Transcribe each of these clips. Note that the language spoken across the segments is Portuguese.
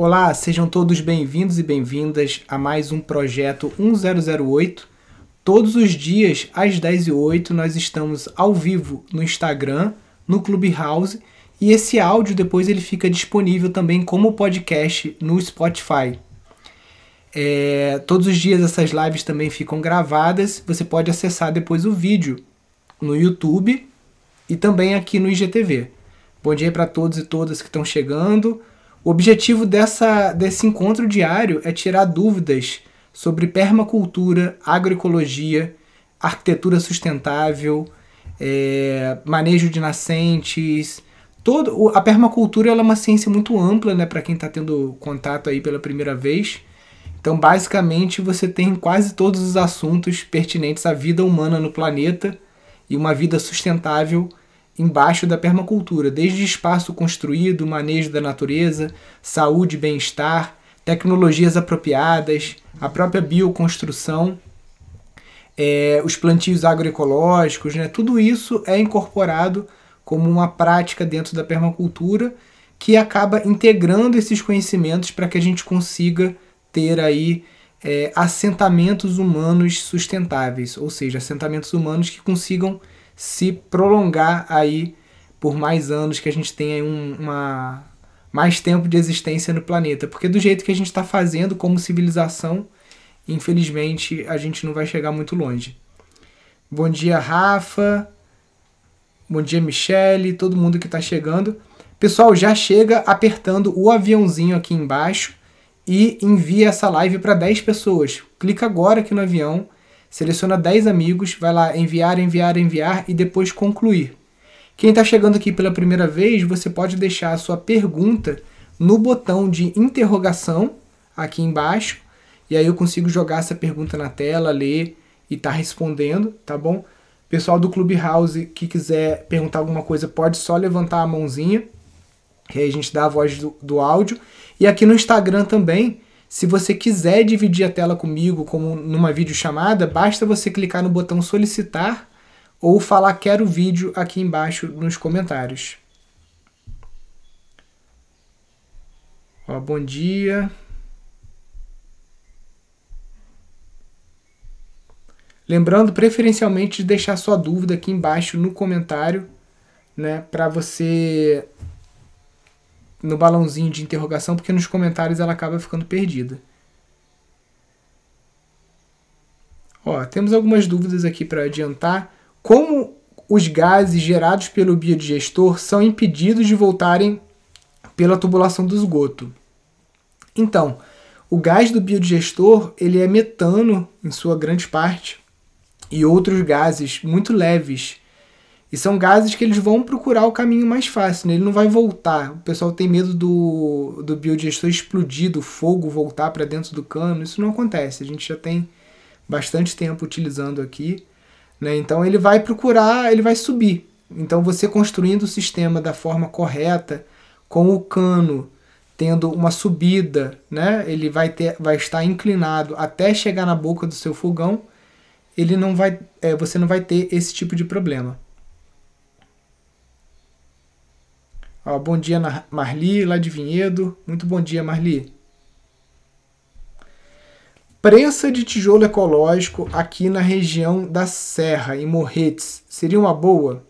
Olá, sejam todos bem-vindos e bem-vindas a mais um projeto 1008. Todos os dias, às 10h08, nós estamos ao vivo no Instagram, no Clubhouse, e esse áudio depois ele fica disponível também como podcast no Spotify. É, todos os dias essas lives também ficam gravadas, você pode acessar depois o vídeo no YouTube e também aqui no IGTV. Bom dia para todos e todas que estão chegando. O objetivo dessa, desse encontro diário é tirar dúvidas sobre permacultura, agroecologia, arquitetura sustentável, é, manejo de nascentes. Todo, a permacultura é uma ciência muito ampla né, para quem está tendo contato aí pela primeira vez. Então, basicamente, você tem quase todos os assuntos pertinentes à vida humana no planeta e uma vida sustentável embaixo da permacultura, desde espaço construído, manejo da natureza, saúde e bem-estar, tecnologias apropriadas, a própria bioconstrução, é, os plantios agroecológicos, né? tudo isso é incorporado como uma prática dentro da permacultura que acaba integrando esses conhecimentos para que a gente consiga ter aí é, assentamentos humanos sustentáveis, ou seja, assentamentos humanos que consigam se prolongar aí por mais anos, que a gente tenha um, uma, mais tempo de existência no planeta. Porque do jeito que a gente está fazendo como civilização, infelizmente a gente não vai chegar muito longe. Bom dia, Rafa. Bom dia, Michele, todo mundo que está chegando. Pessoal, já chega apertando o aviãozinho aqui embaixo e envia essa live para 10 pessoas. Clica agora aqui no avião, seleciona 10 amigos, vai lá enviar, enviar, enviar e depois concluir. Quem está chegando aqui pela primeira vez, você pode deixar a sua pergunta no botão de interrogação aqui embaixo e aí eu consigo jogar essa pergunta na tela, ler e tá respondendo, tá bom? Pessoal do Clubhouse que quiser perguntar alguma coisa pode só levantar a mãozinha, que aí a gente dá a voz do, do áudio. E aqui no Instagram também, se você quiser dividir a tela comigo como numa videochamada, basta você clicar no botão solicitar ou falar quero vídeo aqui embaixo nos comentários. Ó, bom dia. Lembrando preferencialmente de deixar sua dúvida aqui embaixo no comentário, né, para você no balãozinho de interrogação, porque nos comentários ela acaba ficando perdida. Ó, temos algumas dúvidas aqui para adiantar. Como os gases gerados pelo biodigestor são impedidos de voltarem pela tubulação do esgoto? Então, o gás do biodigestor ele é metano em sua grande parte e outros gases muito leves e são gases que eles vão procurar o caminho mais fácil, né? ele não vai voltar. O pessoal tem medo do, do biodigestor explodir, do fogo voltar para dentro do cano. Isso não acontece. A gente já tem bastante tempo utilizando aqui. Né? Então ele vai procurar, ele vai subir. Então você construindo o sistema da forma correta, com o cano tendo uma subida, né? ele vai, ter, vai estar inclinado até chegar na boca do seu fogão, ele não vai, é, você não vai ter esse tipo de problema. Ó, bom dia, Marli, lá de Vinhedo. Muito bom dia, Marli. Prensa de tijolo ecológico aqui na região da Serra, em Morretes, seria uma boa?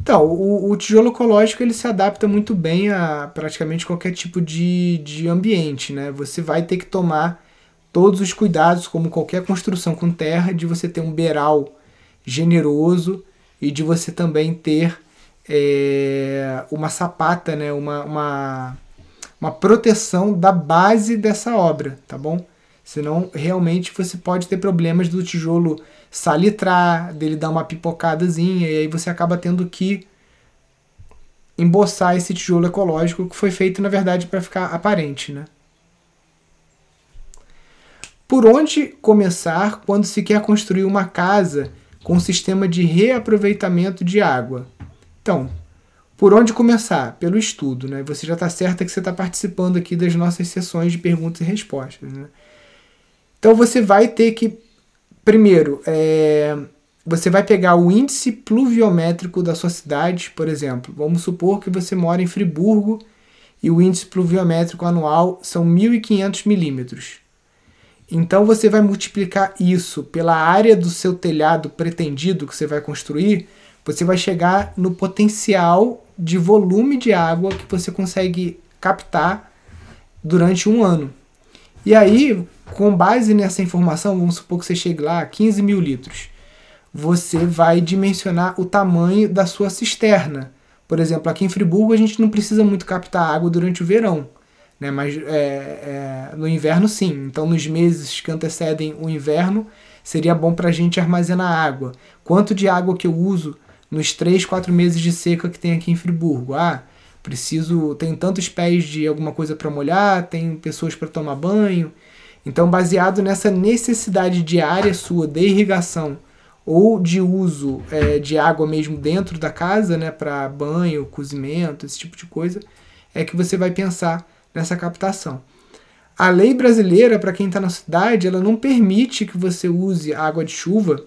Então, o, o, tijolo ecológico ele se adapta muito bem a praticamente qualquer tipo de, de ambiente, né? Você vai ter que tomar todos os cuidados, como qualquer construção com terra, de você ter um beiral generoso e de você também ter é, uma sapata, né, uma, uma, uma proteção da base dessa obra, tá bom? Senão, realmente, você pode ter problemas do tijolo salitrar, dele dar uma pipocadazinha, e aí você acaba tendo que emboçar esse tijolo ecológico que foi feito, na verdade, para ficar aparente, né? Por onde começar quando se quer construir uma casa com sistema de reaproveitamento de água? Então, por onde começar? Pelo estudo, né? Você já está certa que você está participando aqui das nossas sessões de perguntas e respostas, né? Então você vai ter que, primeiro, é, você vai pegar o índice pluviométrico da sua cidade, por exemplo. Vamos supor que você mora em Friburgo e o índice pluviométrico anual são 1.500 milímetros. Então você vai multiplicar isso pela área do seu telhado pretendido que você vai construir, você vai chegar no potencial de volume de água que você consegue captar durante um ano. E aí, com base nessa informação, vamos supor que você chegue lá a 15 mil litros. Você vai dimensionar o tamanho da sua cisterna. Por exemplo, aqui em Friburgo a gente não precisa muito captar água durante o verão. Né? Mas é, é, no inverno sim. Então nos meses que antecedem o inverno seria bom para a gente armazenar água. Quanto de água que eu uso nos 3, 4 meses de seca que tem aqui em Friburgo? Ah, preciso, tem tantos pés de alguma coisa para molhar, tem pessoas para tomar banho. Então, baseado nessa necessidade diária sua de irrigação ou de uso é, de água mesmo dentro da casa, né, para banho, cozimento, esse tipo de coisa, é que você vai pensar nessa captação. A lei brasileira, para quem está na cidade, ela não permite que você use água de chuva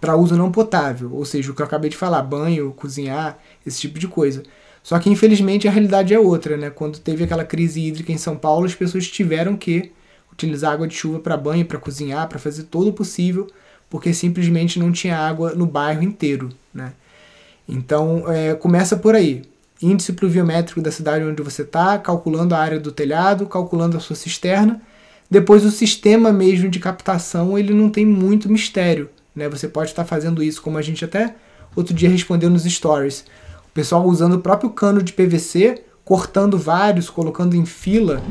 para uso não potável, ou seja, o que eu acabei de falar, banho, cozinhar, esse tipo de coisa. Só que infelizmente a realidade é outra, né? Quando teve aquela crise hídrica em São Paulo, as pessoas tiveram que utilizar água de chuva para banho, para cozinhar, para fazer todo o possível, porque simplesmente não tinha água no bairro inteiro, né? Então é, começa por aí índice pluviométrico da cidade onde você está, calculando a área do telhado, calculando a sua cisterna. Depois o sistema mesmo de captação ele não tem muito mistério, né? Você pode estar fazendo isso como a gente até outro dia respondeu nos stories. O pessoal usando o próprio cano de PVC, cortando vários, colocando em fila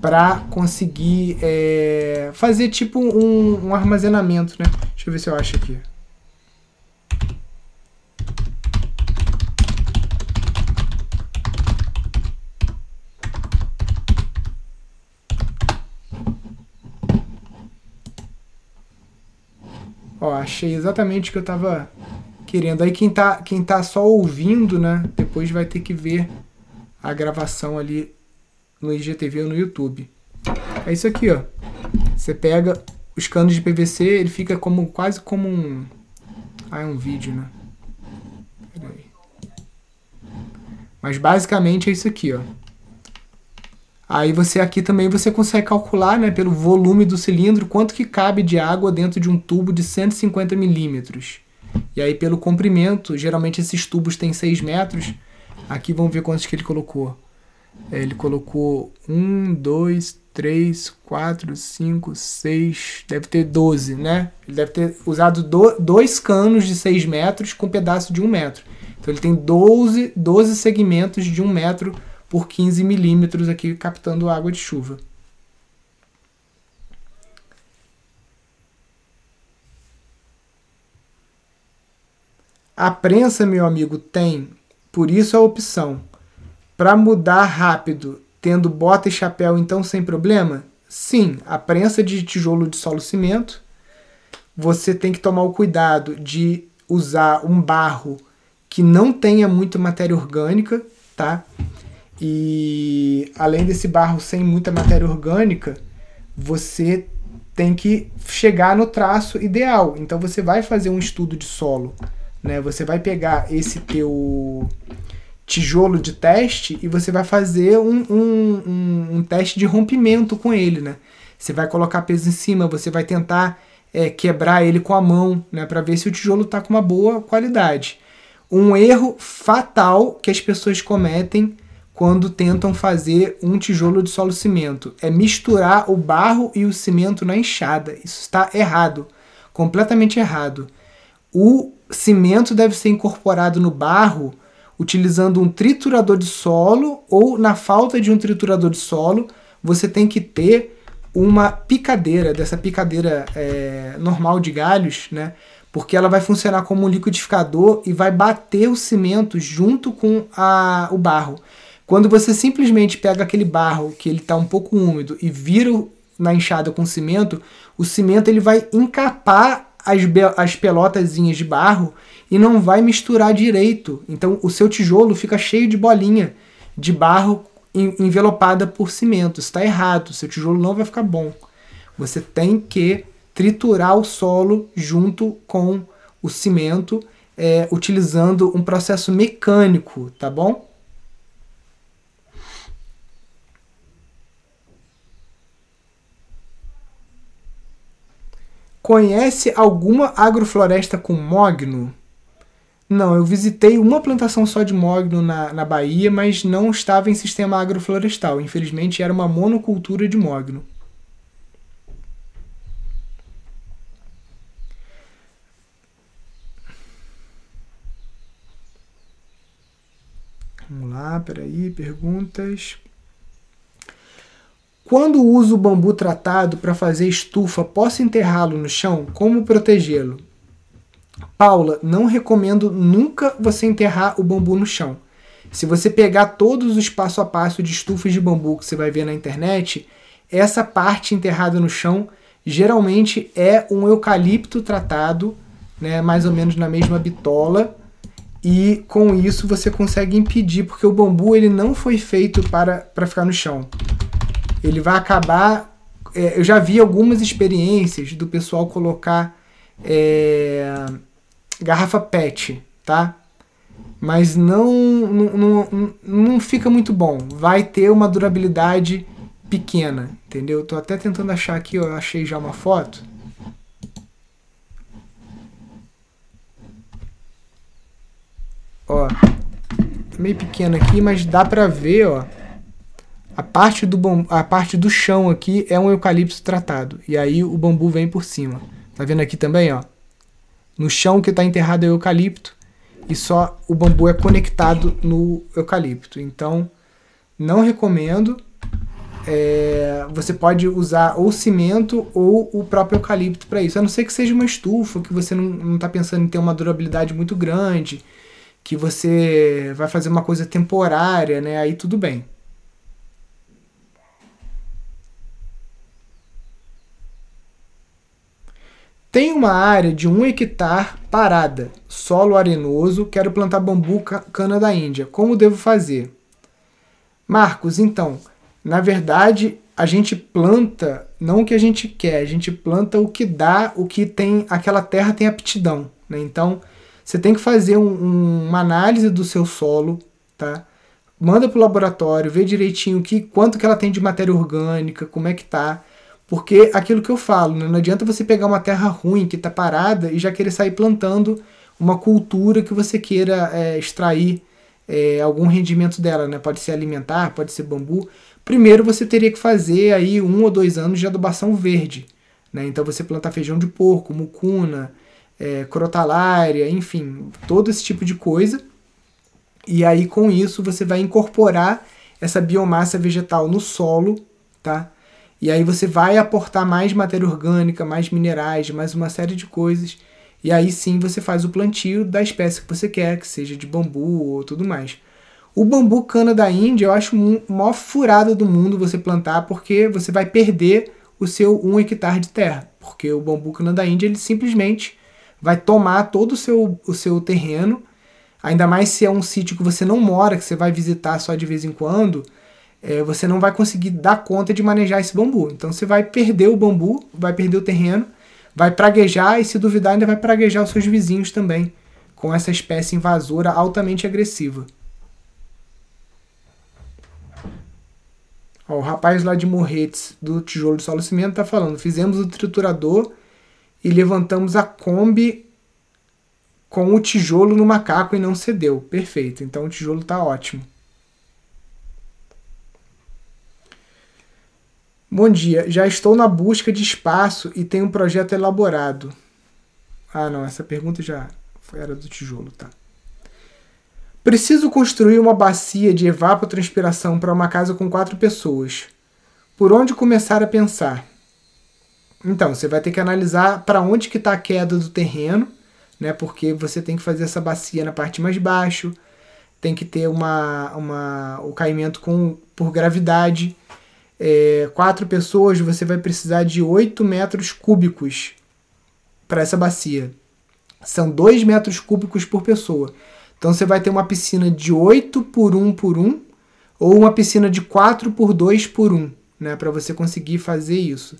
para conseguir é, fazer tipo um, um armazenamento, né? Deixa eu ver se eu acho aqui. Ó, achei exatamente o que eu tava querendo. Aí quem tá, quem tá só ouvindo, né, depois vai ter que ver a gravação ali no IGTV ou no YouTube. É isso aqui, ó. Você pega os canos de PVC, ele fica como quase como um ah, é um vídeo, né? Mas basicamente é isso aqui, ó. Aí você aqui também você consegue calcular, né, pelo volume do cilindro, quanto que cabe de água dentro de um tubo de 150 milímetros. E aí pelo comprimento, geralmente esses tubos têm 6 metros. Aqui vamos ver quantos que ele colocou. É, ele colocou 1, 2, 3, 4, 5, 6, deve ter 12, né? Ele deve ter usado do, dois canos de 6 metros com um pedaço de 1 metro. Então ele tem 12, 12 segmentos de 1 metro por 15 milímetros aqui captando água de chuva. A prensa, meu amigo, tem, por isso a opção. Para mudar rápido, tendo bota e chapéu, então sem problema? Sim, a prensa de tijolo de solo cimento. Você tem que tomar o cuidado de usar um barro que não tenha muita matéria orgânica, tá? E além desse barro sem muita matéria orgânica, você tem que chegar no traço ideal. Então você vai fazer um estudo de solo, né? Você vai pegar esse teu tijolo de teste e você vai fazer um, um, um, um teste de rompimento com ele, né? Você vai colocar peso em cima, você vai tentar é, quebrar ele com a mão, né? Para ver se o tijolo está com uma boa qualidade. Um erro fatal que as pessoas cometem quando tentam fazer um tijolo de solo cimento. É misturar o barro e o cimento na enxada. Isso está errado, completamente errado. O cimento deve ser incorporado no barro utilizando um triturador de solo ou na falta de um triturador de solo, você tem que ter uma picadeira, dessa picadeira é, normal de galhos, né? Porque ela vai funcionar como um liquidificador e vai bater o cimento junto com a, o barro. Quando você simplesmente pega aquele barro que ele está um pouco úmido e vira na enxada com cimento, o cimento ele vai encapar as, as pelotazinhas de barro e não vai misturar direito. Então o seu tijolo fica cheio de bolinha de barro envelopada por cimento. Está errado, seu tijolo não vai ficar bom. Você tem que triturar o solo junto com o cimento, é, utilizando um processo mecânico, tá bom? Conhece alguma agrofloresta com mogno? Não, eu visitei uma plantação só de mogno na, na Bahia, mas não estava em sistema agroflorestal. Infelizmente, era uma monocultura de mogno. Vamos lá, peraí, perguntas. Quando uso o bambu tratado para fazer estufa, posso enterrá-lo no chão? Como protegê-lo? Paula, não recomendo nunca você enterrar o bambu no chão. Se você pegar todos os passo a passo de estufas de bambu que você vai ver na internet, essa parte enterrada no chão geralmente é um eucalipto tratado, né, mais ou menos na mesma bitola, e com isso você consegue impedir, porque o bambu ele não foi feito para, para ficar no chão. Ele vai acabar. É, eu já vi algumas experiências do pessoal colocar é, garrafa PET, tá? Mas não, não, não, não fica muito bom. Vai ter uma durabilidade pequena, entendeu? Tô até tentando achar aqui, eu achei já uma foto. Ó, meio pequeno aqui, mas dá pra ver, ó. A parte do bom, a parte do chão aqui é um eucalipto tratado e aí o bambu vem por cima. Tá vendo aqui também, ó? No chão que está enterrado é o eucalipto e só o bambu é conectado no eucalipto. Então, não recomendo. É, você pode usar ou cimento ou o próprio eucalipto para isso. A não ser que seja uma estufa, que você não está pensando em ter uma durabilidade muito grande, que você vai fazer uma coisa temporária, né? Aí tudo bem. Tem uma área de um hectare parada, solo arenoso, quero plantar bambu cana da Índia. Como devo fazer? Marcos, então, na verdade, a gente planta não o que a gente quer, a gente planta o que dá, o que tem, aquela terra tem aptidão. Né? Então, você tem que fazer um, um, uma análise do seu solo, tá? Manda para o laboratório, vê direitinho que, quanto que ela tem de matéria orgânica, como é que tá porque aquilo que eu falo, né? não adianta você pegar uma terra ruim que está parada e já querer sair plantando uma cultura que você queira é, extrair é, algum rendimento dela, né? Pode ser alimentar, pode ser bambu. Primeiro você teria que fazer aí um ou dois anos de adubação verde, né? Então você plantar feijão de porco, mucuna, é, crotalária, enfim, todo esse tipo de coisa. E aí com isso você vai incorporar essa biomassa vegetal no solo, tá? E aí você vai aportar mais matéria orgânica, mais minerais, mais uma série de coisas. E aí sim você faz o plantio da espécie que você quer, que seja de bambu ou tudo mais. O bambu cana da Índia eu acho a maior furada do mundo você plantar, porque você vai perder o seu um hectare de terra. Porque o bambu cana da Índia ele simplesmente vai tomar todo o seu, o seu terreno, ainda mais se é um sítio que você não mora, que você vai visitar só de vez em quando é, você não vai conseguir dar conta de manejar esse bambu. Então você vai perder o bambu, vai perder o terreno, vai praguejar e, se duvidar, ainda vai praguejar os seus vizinhos também, com essa espécie invasora altamente agressiva. Ó, o rapaz lá de Morretes, do Tijolo de Solo Cimento, está falando: fizemos o triturador e levantamos a Kombi com o tijolo no macaco e não cedeu. Perfeito, então o tijolo está ótimo. Bom dia, já estou na busca de espaço e tenho um projeto elaborado. Ah, não, essa pergunta já era do tijolo, tá? Preciso construir uma bacia de evapotranspiração para uma casa com quatro pessoas. Por onde começar a pensar? Então, você vai ter que analisar para onde que está a queda do terreno, né? Porque você tem que fazer essa bacia na parte mais baixo, tem que ter uma, uma, o caimento com, por gravidade é, quatro pessoas, você vai precisar de 8 metros cúbicos para essa bacia. São 2 metros cúbicos por pessoa. Então você vai ter uma piscina de 8 por 1 por 1 ou uma piscina de 4 por 2 por 1, né, para você conseguir fazer isso.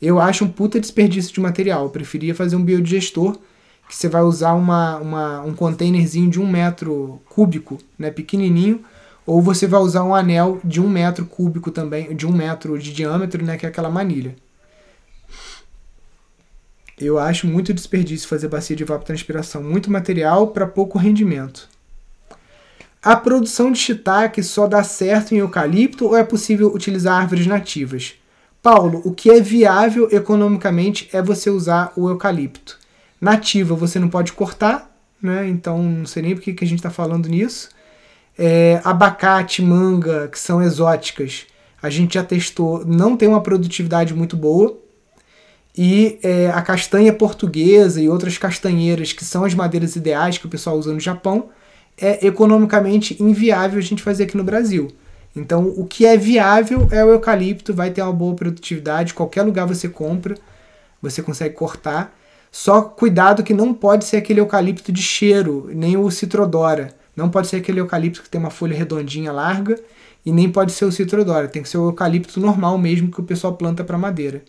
Eu acho um puta desperdício de material. Eu preferia fazer um biodigestor que você vai usar uma, uma, um containerzinho de 1 metro cúbico, né, pequenininho, ou você vai usar um anel de um metro cúbico também, de um metro de diâmetro, né, que é aquela manilha. Eu acho muito desperdício fazer bacia de evapotranspiração, muito material para pouco rendimento. A produção de shiitake só dá certo em eucalipto ou é possível utilizar árvores nativas? Paulo, o que é viável economicamente é você usar o eucalipto. Nativa você não pode cortar, né? Então não sei nem por que a gente está falando nisso. É, abacate, manga, que são exóticas, a gente já testou, não tem uma produtividade muito boa. E é, a castanha portuguesa e outras castanheiras, que são as madeiras ideais que o pessoal usa no Japão, é economicamente inviável a gente fazer aqui no Brasil. Então, o que é viável é o eucalipto, vai ter uma boa produtividade, qualquer lugar você compra, você consegue cortar. Só cuidado que não pode ser aquele eucalipto de cheiro, nem o citrodora. Não pode ser aquele eucalipto que tem uma folha redondinha larga e nem pode ser o citrodora. Tem que ser o eucalipto normal mesmo que o pessoal planta para madeira.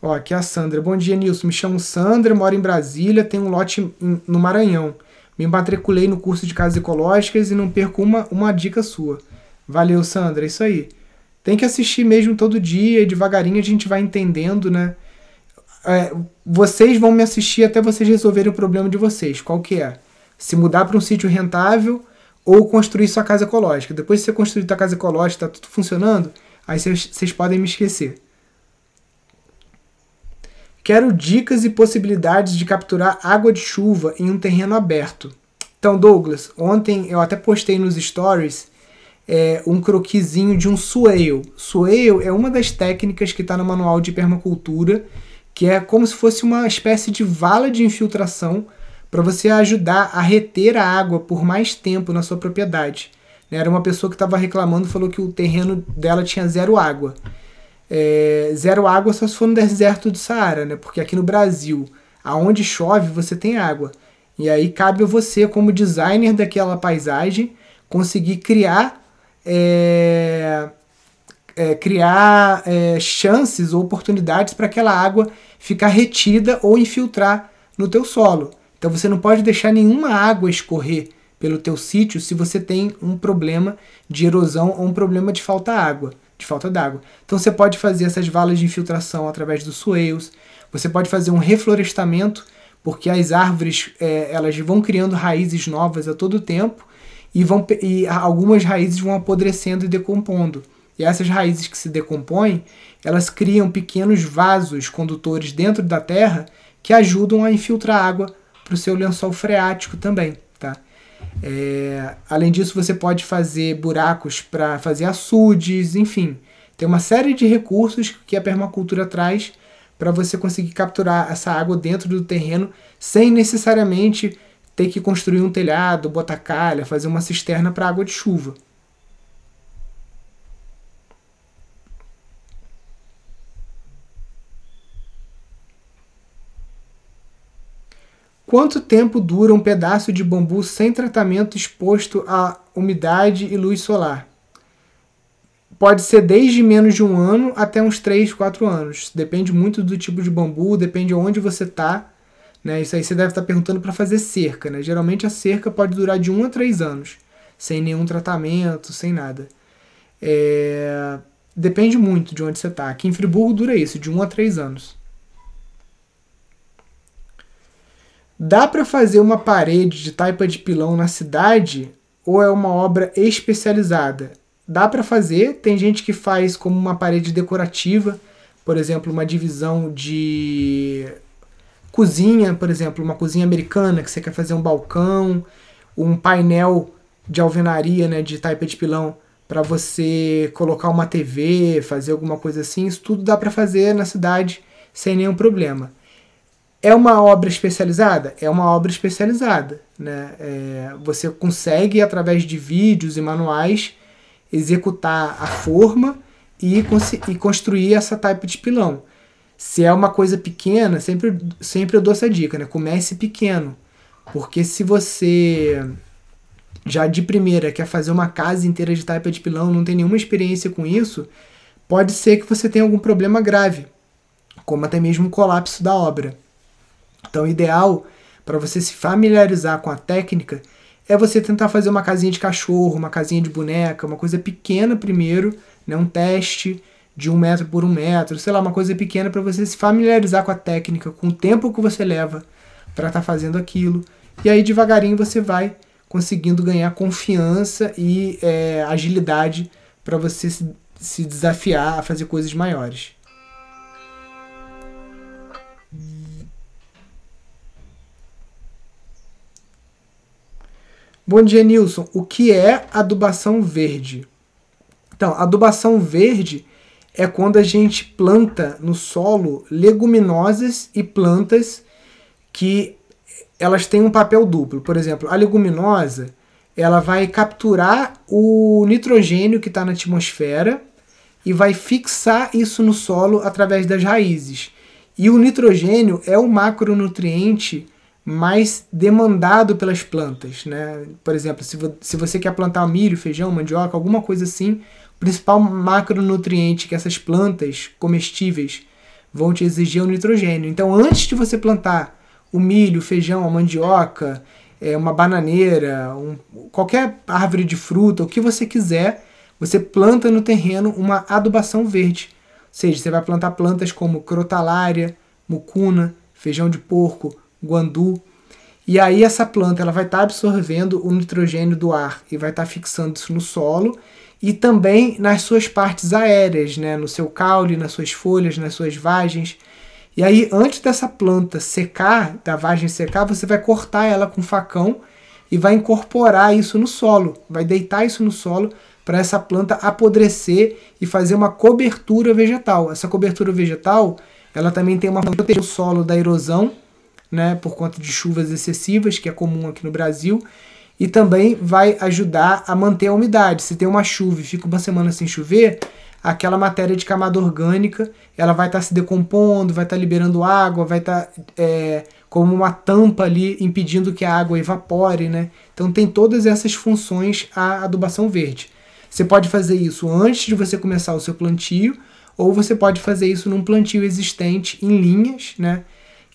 Ó, aqui é a Sandra. Bom dia, Nilson. Me chamo Sandra, moro em Brasília, tenho um lote no Maranhão. Me matriculei no curso de casas ecológicas e não perco uma, uma dica sua. Valeu, Sandra. É isso aí. Tem que assistir mesmo todo dia devagarinho a gente vai entendendo, né? É, vocês vão me assistir até vocês resolverem o problema de vocês. Qual que é? Se mudar para um sítio rentável ou construir sua casa ecológica. Depois de você construir sua casa ecológica, tá tudo funcionando, aí vocês podem me esquecer. Quero dicas e possibilidades de capturar água de chuva em um terreno aberto. Então, Douglas, ontem eu até postei nos stories é, um croquisinho de um swale. Swale é uma das técnicas que está no manual de permacultura, que é como se fosse uma espécie de vala de infiltração para você ajudar a reter a água por mais tempo na sua propriedade. Era uma pessoa que estava reclamando, falou que o terreno dela tinha zero água é, zero água só se for no deserto do Saara, né? Porque aqui no Brasil, aonde chove, você tem água. E aí cabe a você, como designer daquela paisagem, conseguir criar é, é, criar é, chances ou oportunidades para aquela água ficar retida ou infiltrar no teu solo. Então você não pode deixar nenhuma água escorrer pelo teu sítio se você tem um problema de erosão ou um problema de falta água de falta d'água. Então você pode fazer essas valas de infiltração através dos swales, você pode fazer um reflorestamento, porque as árvores é, elas vão criando raízes novas a todo tempo e, vão, e algumas raízes vão apodrecendo e decompondo. E essas raízes que se decompõem, elas criam pequenos vasos condutores dentro da terra que ajudam a infiltrar água para o seu lençol freático também. Tá? É, além disso, você pode fazer buracos para fazer açudes, enfim. Tem uma série de recursos que a permacultura traz para você conseguir capturar essa água dentro do terreno sem necessariamente ter que construir um telhado, botar calha, fazer uma cisterna para água de chuva. Quanto tempo dura um pedaço de bambu sem tratamento exposto à umidade e luz solar? Pode ser desde menos de um ano até uns 3, 4 anos. Depende muito do tipo de bambu, depende de onde você está. Né? Isso aí você deve estar tá perguntando para fazer cerca. Né? Geralmente a cerca pode durar de 1 a 3 anos, sem nenhum tratamento, sem nada. É... Depende muito de onde você está. Aqui em Friburgo dura isso, de 1 a 3 anos. Dá para fazer uma parede de taipa de pilão na cidade ou é uma obra especializada? Dá para fazer, tem gente que faz como uma parede decorativa, por exemplo, uma divisão de cozinha, por exemplo, uma cozinha americana que você quer fazer um balcão, um painel de alvenaria, né, de taipa de pilão para você colocar uma TV, fazer alguma coisa assim, isso tudo dá para fazer na cidade sem nenhum problema. É uma obra especializada? É uma obra especializada. Né? É, você consegue, através de vídeos e manuais, executar a forma e, e construir essa type de pilão. Se é uma coisa pequena, sempre, sempre eu dou essa dica, né? Comece pequeno. Porque se você já de primeira quer fazer uma casa inteira de taipa de pilão, não tem nenhuma experiência com isso, pode ser que você tenha algum problema grave, como até mesmo um colapso da obra. Então, o ideal para você se familiarizar com a técnica é você tentar fazer uma casinha de cachorro, uma casinha de boneca, uma coisa pequena primeiro, né, um teste de um metro por um metro, sei lá, uma coisa pequena para você se familiarizar com a técnica, com o tempo que você leva para estar tá fazendo aquilo. E aí devagarinho você vai conseguindo ganhar confiança e é, agilidade para você se, se desafiar a fazer coisas maiores. Bom dia, Nilson. O que é adubação verde? Então, adubação verde é quando a gente planta no solo leguminosas e plantas que elas têm um papel duplo. Por exemplo, a leguminosa ela vai capturar o nitrogênio que está na atmosfera e vai fixar isso no solo através das raízes. E o nitrogênio é o macronutriente mais demandado pelas plantas, né? Por exemplo, se, vo se você quer plantar milho, feijão, mandioca, alguma coisa assim, o principal macronutriente que essas plantas comestíveis vão te exigir é o nitrogênio. Então, antes de você plantar o milho, o feijão, a mandioca, é, uma bananeira, um, qualquer árvore de fruta, o que você quiser, você planta no terreno uma adubação verde. Ou seja, você vai plantar plantas como crotalária, mucuna, feijão de porco, guandu. E aí essa planta ela vai estar tá absorvendo o nitrogênio do ar e vai estar tá fixando isso no solo e também nas suas partes aéreas, né, no seu caule, nas suas folhas, nas suas vagens. E aí, antes dessa planta secar, da vagem secar, você vai cortar ela com facão e vai incorporar isso no solo, vai deitar isso no solo para essa planta apodrecer e fazer uma cobertura vegetal. Essa cobertura vegetal, ela também tem uma proteger o solo da erosão né, por conta de chuvas excessivas, que é comum aqui no Brasil, e também vai ajudar a manter a umidade. Se tem uma chuva e fica uma semana sem chover, aquela matéria de camada orgânica ela vai estar tá se decompondo, vai estar tá liberando água, vai estar tá, é, como uma tampa ali impedindo que a água evapore, né? Então tem todas essas funções a adubação verde. Você pode fazer isso antes de você começar o seu plantio, ou você pode fazer isso num plantio existente em linhas, né?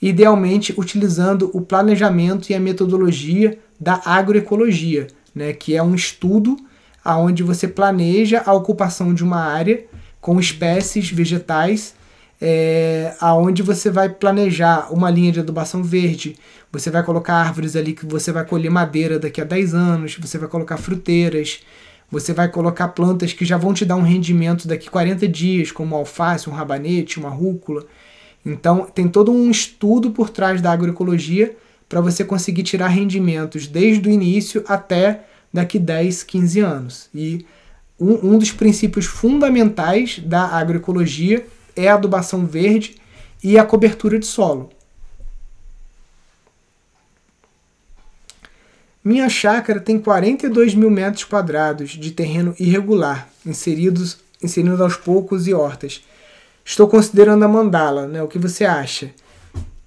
Idealmente utilizando o planejamento e a metodologia da agroecologia, né, que é um estudo aonde você planeja a ocupação de uma área com espécies vegetais, é, aonde você vai planejar uma linha de adubação verde, você vai colocar árvores ali que você vai colher madeira daqui a 10 anos, você vai colocar fruteiras, você vai colocar plantas que já vão te dar um rendimento daqui a 40 dias, como alface, um rabanete, uma rúcula. Então, tem todo um estudo por trás da agroecologia para você conseguir tirar rendimentos desde o início até daqui 10, 15 anos. E um, um dos princípios fundamentais da agroecologia é a adubação verde e a cobertura de solo. Minha chácara tem 42 mil metros quadrados de terreno irregular, inseridos, inserindo aos poucos e hortas. Estou considerando a mandala, né? O que você acha?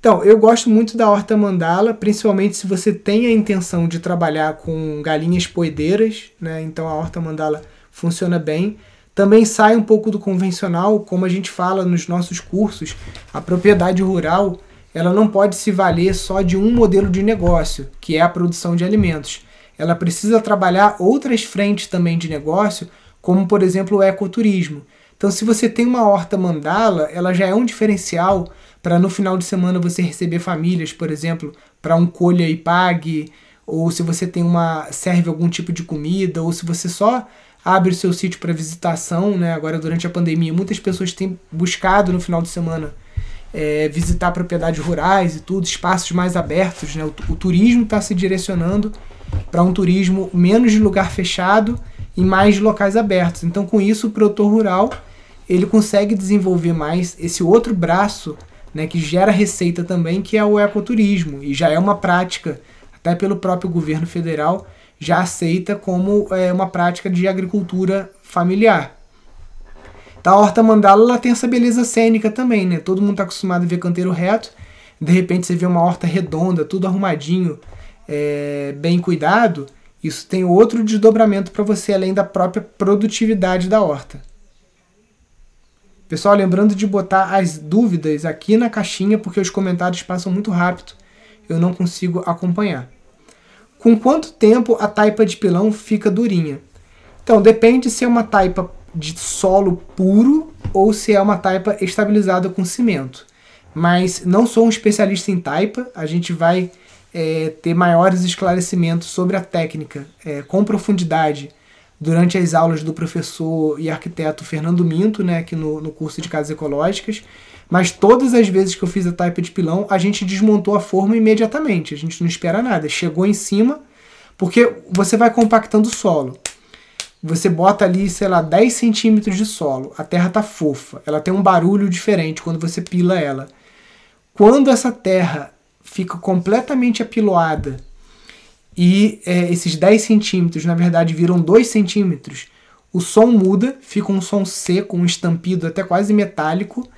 Então, eu gosto muito da horta mandala, principalmente se você tem a intenção de trabalhar com galinhas poedeiras, né? Então a horta mandala funciona bem. Também sai um pouco do convencional, como a gente fala nos nossos cursos, a propriedade rural, ela não pode se valer só de um modelo de negócio, que é a produção de alimentos. Ela precisa trabalhar outras frentes também de negócio, como por exemplo o ecoturismo. Então, se você tem uma horta mandala, ela já é um diferencial para no final de semana você receber famílias, por exemplo, para um colha e pague, ou se você tem uma serve algum tipo de comida, ou se você só abre o seu sítio para visitação, né? Agora durante a pandemia, muitas pessoas têm buscado no final de semana é, visitar propriedades rurais e tudo, espaços mais abertos, né? O, o turismo está se direcionando para um turismo menos de lugar fechado e mais de locais abertos. Então, com isso, o produtor rural ele consegue desenvolver mais esse outro braço né, que gera receita também, que é o ecoturismo, e já é uma prática, até pelo próprio governo federal, já aceita como é, uma prática de agricultura familiar. Então, a horta mandala ela tem essa beleza cênica também, né? Todo mundo está acostumado a ver canteiro reto, de repente você vê uma horta redonda, tudo arrumadinho, é, bem cuidado, isso tem outro desdobramento para você além da própria produtividade da horta. Pessoal, lembrando de botar as dúvidas aqui na caixinha, porque os comentários passam muito rápido, eu não consigo acompanhar. Com quanto tempo a taipa de pilão fica durinha? Então, depende se é uma taipa de solo puro ou se é uma taipa estabilizada com cimento. Mas não sou um especialista em taipa, a gente vai é, ter maiores esclarecimentos sobre a técnica é, com profundidade durante as aulas do professor e arquiteto Fernando Minto, né, aqui no, no curso de casas ecológicas. Mas todas as vezes que eu fiz a taipa de pilão, a gente desmontou a forma imediatamente. A gente não espera nada. Chegou em cima, porque você vai compactando o solo. Você bota ali, sei lá, 10 centímetros de solo. A terra tá fofa. Ela tem um barulho diferente quando você pila ela. Quando essa terra fica completamente apiloada e é, esses 10 centímetros, na verdade, viram 2 centímetros, o som muda, fica um som seco, um estampido até quase metálico,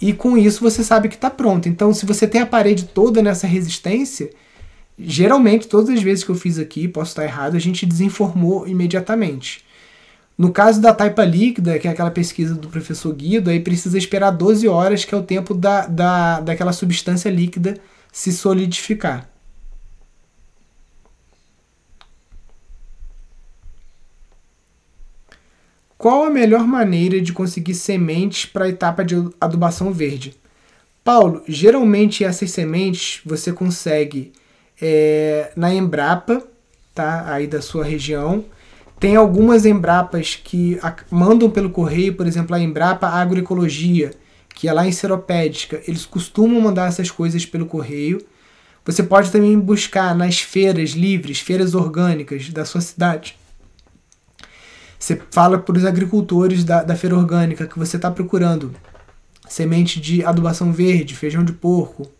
e com isso você sabe que está pronto. Então, se você tem a parede toda nessa resistência, geralmente, todas as vezes que eu fiz aqui, posso estar errado, a gente desinformou imediatamente. No caso da taipa líquida, que é aquela pesquisa do professor Guido, aí precisa esperar 12 horas, que é o tempo da, da, daquela substância líquida se solidificar. Qual a melhor maneira de conseguir sementes para a etapa de adubação verde? Paulo, geralmente essas sementes você consegue é, na Embrapa, tá? Aí da sua região. Tem algumas Embrapas que mandam pelo correio, por exemplo, a Embrapa Agroecologia, que é lá em Seropédica. Eles costumam mandar essas coisas pelo correio. Você pode também buscar nas feiras livres, feiras orgânicas da sua cidade. Você fala para os agricultores da, da feira orgânica que você está procurando semente de adubação verde, feijão de porco,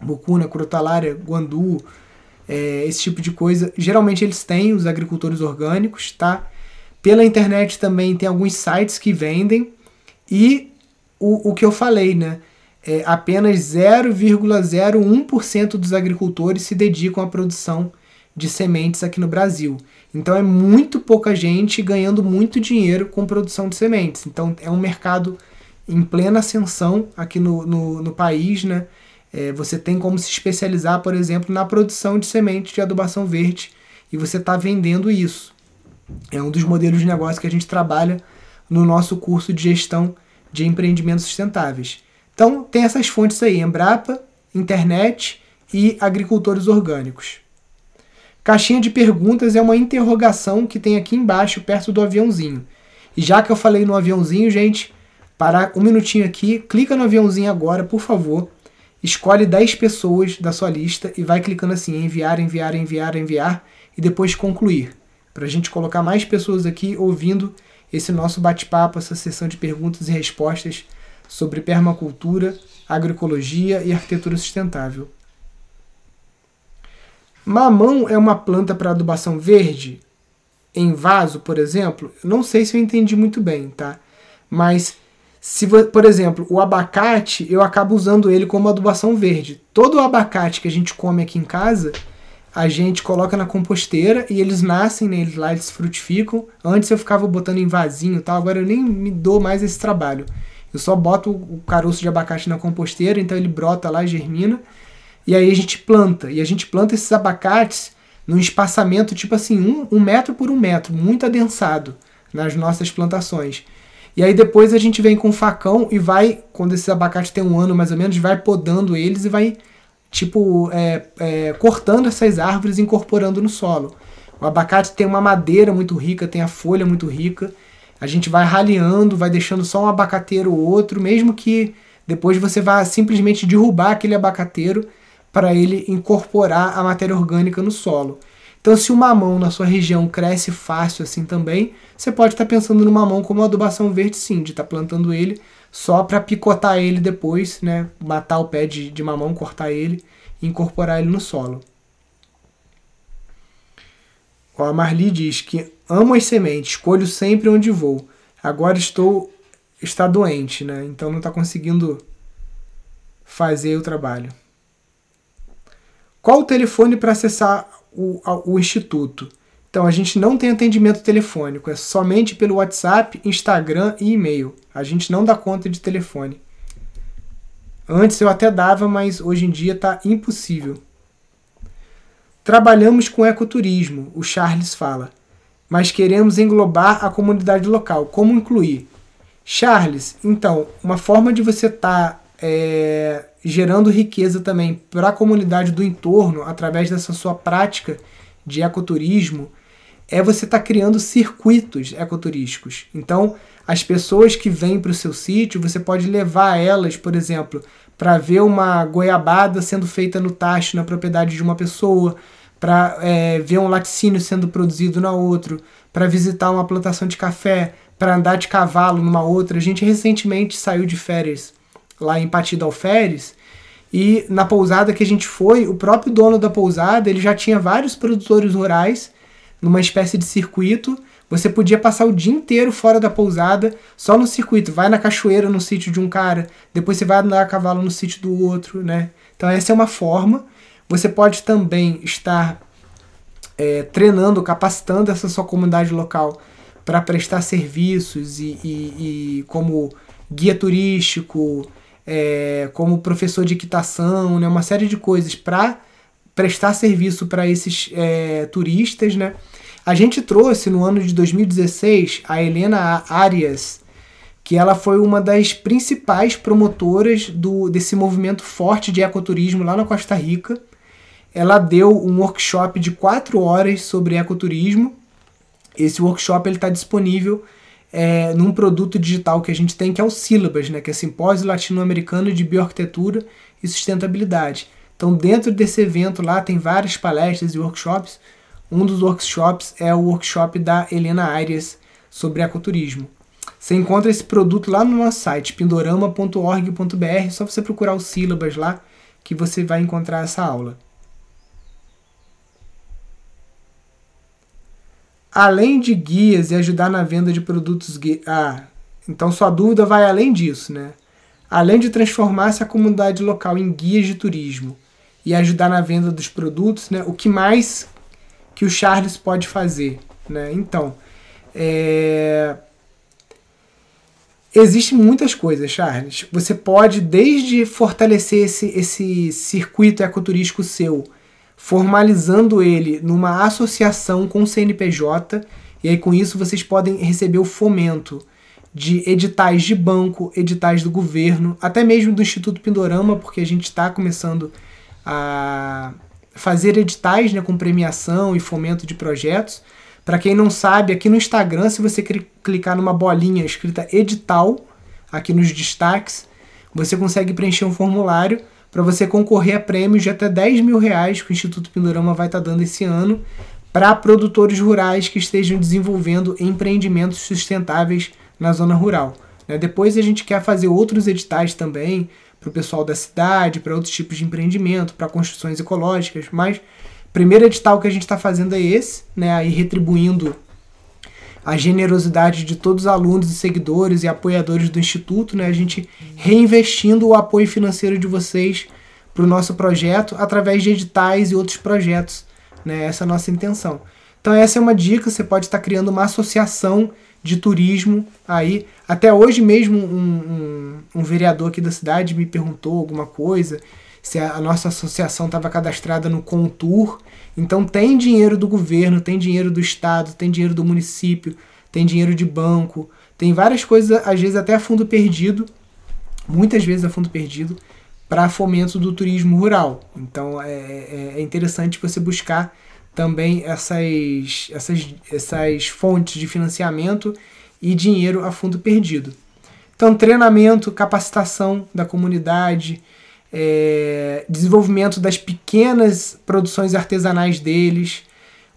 bucuna, crotalária, guandu, é, esse tipo de coisa. Geralmente eles têm, os agricultores orgânicos, tá? Pela internet também tem alguns sites que vendem. E o, o que eu falei, né? É, apenas 0,01% dos agricultores se dedicam à produção de sementes aqui no Brasil. Então é muito pouca gente ganhando muito dinheiro com produção de sementes. Então é um mercado em plena ascensão aqui no, no, no país, né? É, você tem como se especializar, por exemplo, na produção de sementes de adubação verde e você está vendendo isso. É um dos modelos de negócio que a gente trabalha no nosso curso de gestão de empreendimentos sustentáveis. Então tem essas fontes aí, Embrapa, internet e agricultores orgânicos. Caixinha de perguntas é uma interrogação que tem aqui embaixo, perto do aviãozinho. E já que eu falei no aviãozinho, gente, parar um minutinho aqui, clica no aviãozinho agora, por favor. Escolhe 10 pessoas da sua lista e vai clicando assim, enviar, enviar, enviar, enviar e depois concluir. Para a gente colocar mais pessoas aqui ouvindo esse nosso bate-papo, essa sessão de perguntas e respostas sobre permacultura, agroecologia e arquitetura sustentável. Mamão é uma planta para adubação verde? Em vaso, por exemplo? Não sei se eu entendi muito bem, tá? Mas se, por exemplo, o abacate, eu acabo usando ele como adubação verde. Todo o abacate que a gente come aqui em casa, a gente coloca na composteira e eles nascem, né? Eles lá eles frutificam. Antes eu ficava botando em vasinho e tal, agora eu nem me dou mais esse trabalho. Eu só boto o caroço de abacate na composteira, então ele brota lá, germina e aí a gente planta. E a gente planta esses abacates num espaçamento tipo assim, um, um metro por um metro, muito adensado nas nossas plantações. E aí depois a gente vem com um facão e vai, quando esses abacates tem um ano mais ou menos, vai podando eles e vai, tipo, é, é, cortando essas árvores e incorporando no solo. O abacate tem uma madeira muito rica, tem a folha muito rica. A gente vai raleando, vai deixando só um abacateiro ou outro, mesmo que depois você vá simplesmente derrubar aquele abacateiro para ele incorporar a matéria orgânica no solo. Então, se o mamão na sua região cresce fácil assim também, você pode estar tá pensando no mamão como adubação verde sim, de estar tá plantando ele só para picotar ele depois, né? Matar o pé de, de mamão, cortar ele e incorporar ele no solo. a Marli diz que amo as sementes, escolho sempre onde vou. Agora estou está doente, né? Então não está conseguindo fazer o trabalho. Qual o telefone para acessar o, o instituto? Então a gente não tem atendimento telefônico, é somente pelo WhatsApp, Instagram e e-mail. A gente não dá conta de telefone. Antes eu até dava, mas hoje em dia está impossível. Trabalhamos com ecoturismo, o Charles fala, mas queremos englobar a comunidade local. Como incluir? Charles, então, uma forma de você estar tá, é, gerando riqueza também para a comunidade do entorno através dessa sua prática de ecoturismo é você estar tá criando circuitos ecoturísticos. Então, as pessoas que vêm para o seu sítio, você pode levar elas, por exemplo, para ver uma goiabada sendo feita no tacho na propriedade de uma pessoa, para é, ver um laticínio sendo produzido na outra, para visitar uma plantação de café, para andar de cavalo numa outra. A gente recentemente saiu de férias lá em Patida Alferes e na pousada que a gente foi, o próprio dono da pousada ele já tinha vários produtores rurais numa espécie de circuito. Você podia passar o dia inteiro fora da pousada, só no circuito. Vai na cachoeira no sítio de um cara, depois você vai andar a cavalo no sítio do outro, né? Então essa é uma forma. Você pode também estar é, treinando, capacitando essa sua comunidade local para prestar serviços e, e, e, como guia turístico, é, como professor de equitação, né, uma série de coisas para prestar serviço para esses é, turistas. Né? A gente trouxe no ano de 2016 a Helena Arias, que ela foi uma das principais promotoras do, desse movimento forte de ecoturismo lá na Costa Rica. Ela deu um workshop de quatro horas sobre ecoturismo esse workshop está disponível é, num produto digital que a gente tem, que é o Sílabas, né, que é Simpósio Latino-Americano de Bioarquitetura e Sustentabilidade. Então, dentro desse evento lá tem várias palestras e workshops. Um dos workshops é o workshop da Helena Arias sobre ecoturismo. Você encontra esse produto lá no nosso site, pindorama.org.br, só você procurar o sílabas lá que você vai encontrar essa aula. Além de guias e ajudar na venda de produtos ah, então sua dúvida vai além disso, né? Além de transformar essa comunidade local em guias de turismo e ajudar na venda dos produtos, né? O que mais que o Charles pode fazer, né? Então, é... Existem muitas coisas, Charles. Você pode desde fortalecer esse, esse circuito ecoturístico seu, formalizando ele numa associação com o CNPJ, e aí com isso vocês podem receber o fomento de editais de banco, editais do governo, até mesmo do Instituto Pindorama, porque a gente está começando a fazer editais né, com premiação e fomento de projetos. Para quem não sabe, aqui no Instagram, se você clicar numa bolinha escrita edital, aqui nos destaques, você consegue preencher um formulário para você concorrer a prêmios de até 10 mil reais que o Instituto Pindorama vai estar tá dando esse ano para produtores rurais que estejam desenvolvendo empreendimentos sustentáveis na zona rural. Né? Depois a gente quer fazer outros editais também para o pessoal da cidade, para outros tipos de empreendimento, para construções ecológicas, mas primeiro edital que a gente está fazendo é esse, né? aí retribuindo a generosidade de todos os alunos e seguidores e apoiadores do Instituto, né? A gente reinvestindo o apoio financeiro de vocês para o nosso projeto através de editais e outros projetos, né? Essa é a nossa intenção. Então essa é uma dica, você pode estar criando uma associação de turismo aí. Até hoje mesmo um, um, um vereador aqui da cidade me perguntou alguma coisa, se a, a nossa associação estava cadastrada no Contour, então tem dinheiro do governo, tem dinheiro do estado, tem dinheiro do município, tem dinheiro de banco, tem várias coisas, às vezes até a fundo perdido, muitas vezes a fundo perdido, para fomento do turismo rural. Então é, é, é interessante você buscar também essas, essas, essas fontes de financiamento e dinheiro a fundo perdido. Então, treinamento, capacitação da comunidade, é, desenvolvimento das pequenas produções artesanais deles,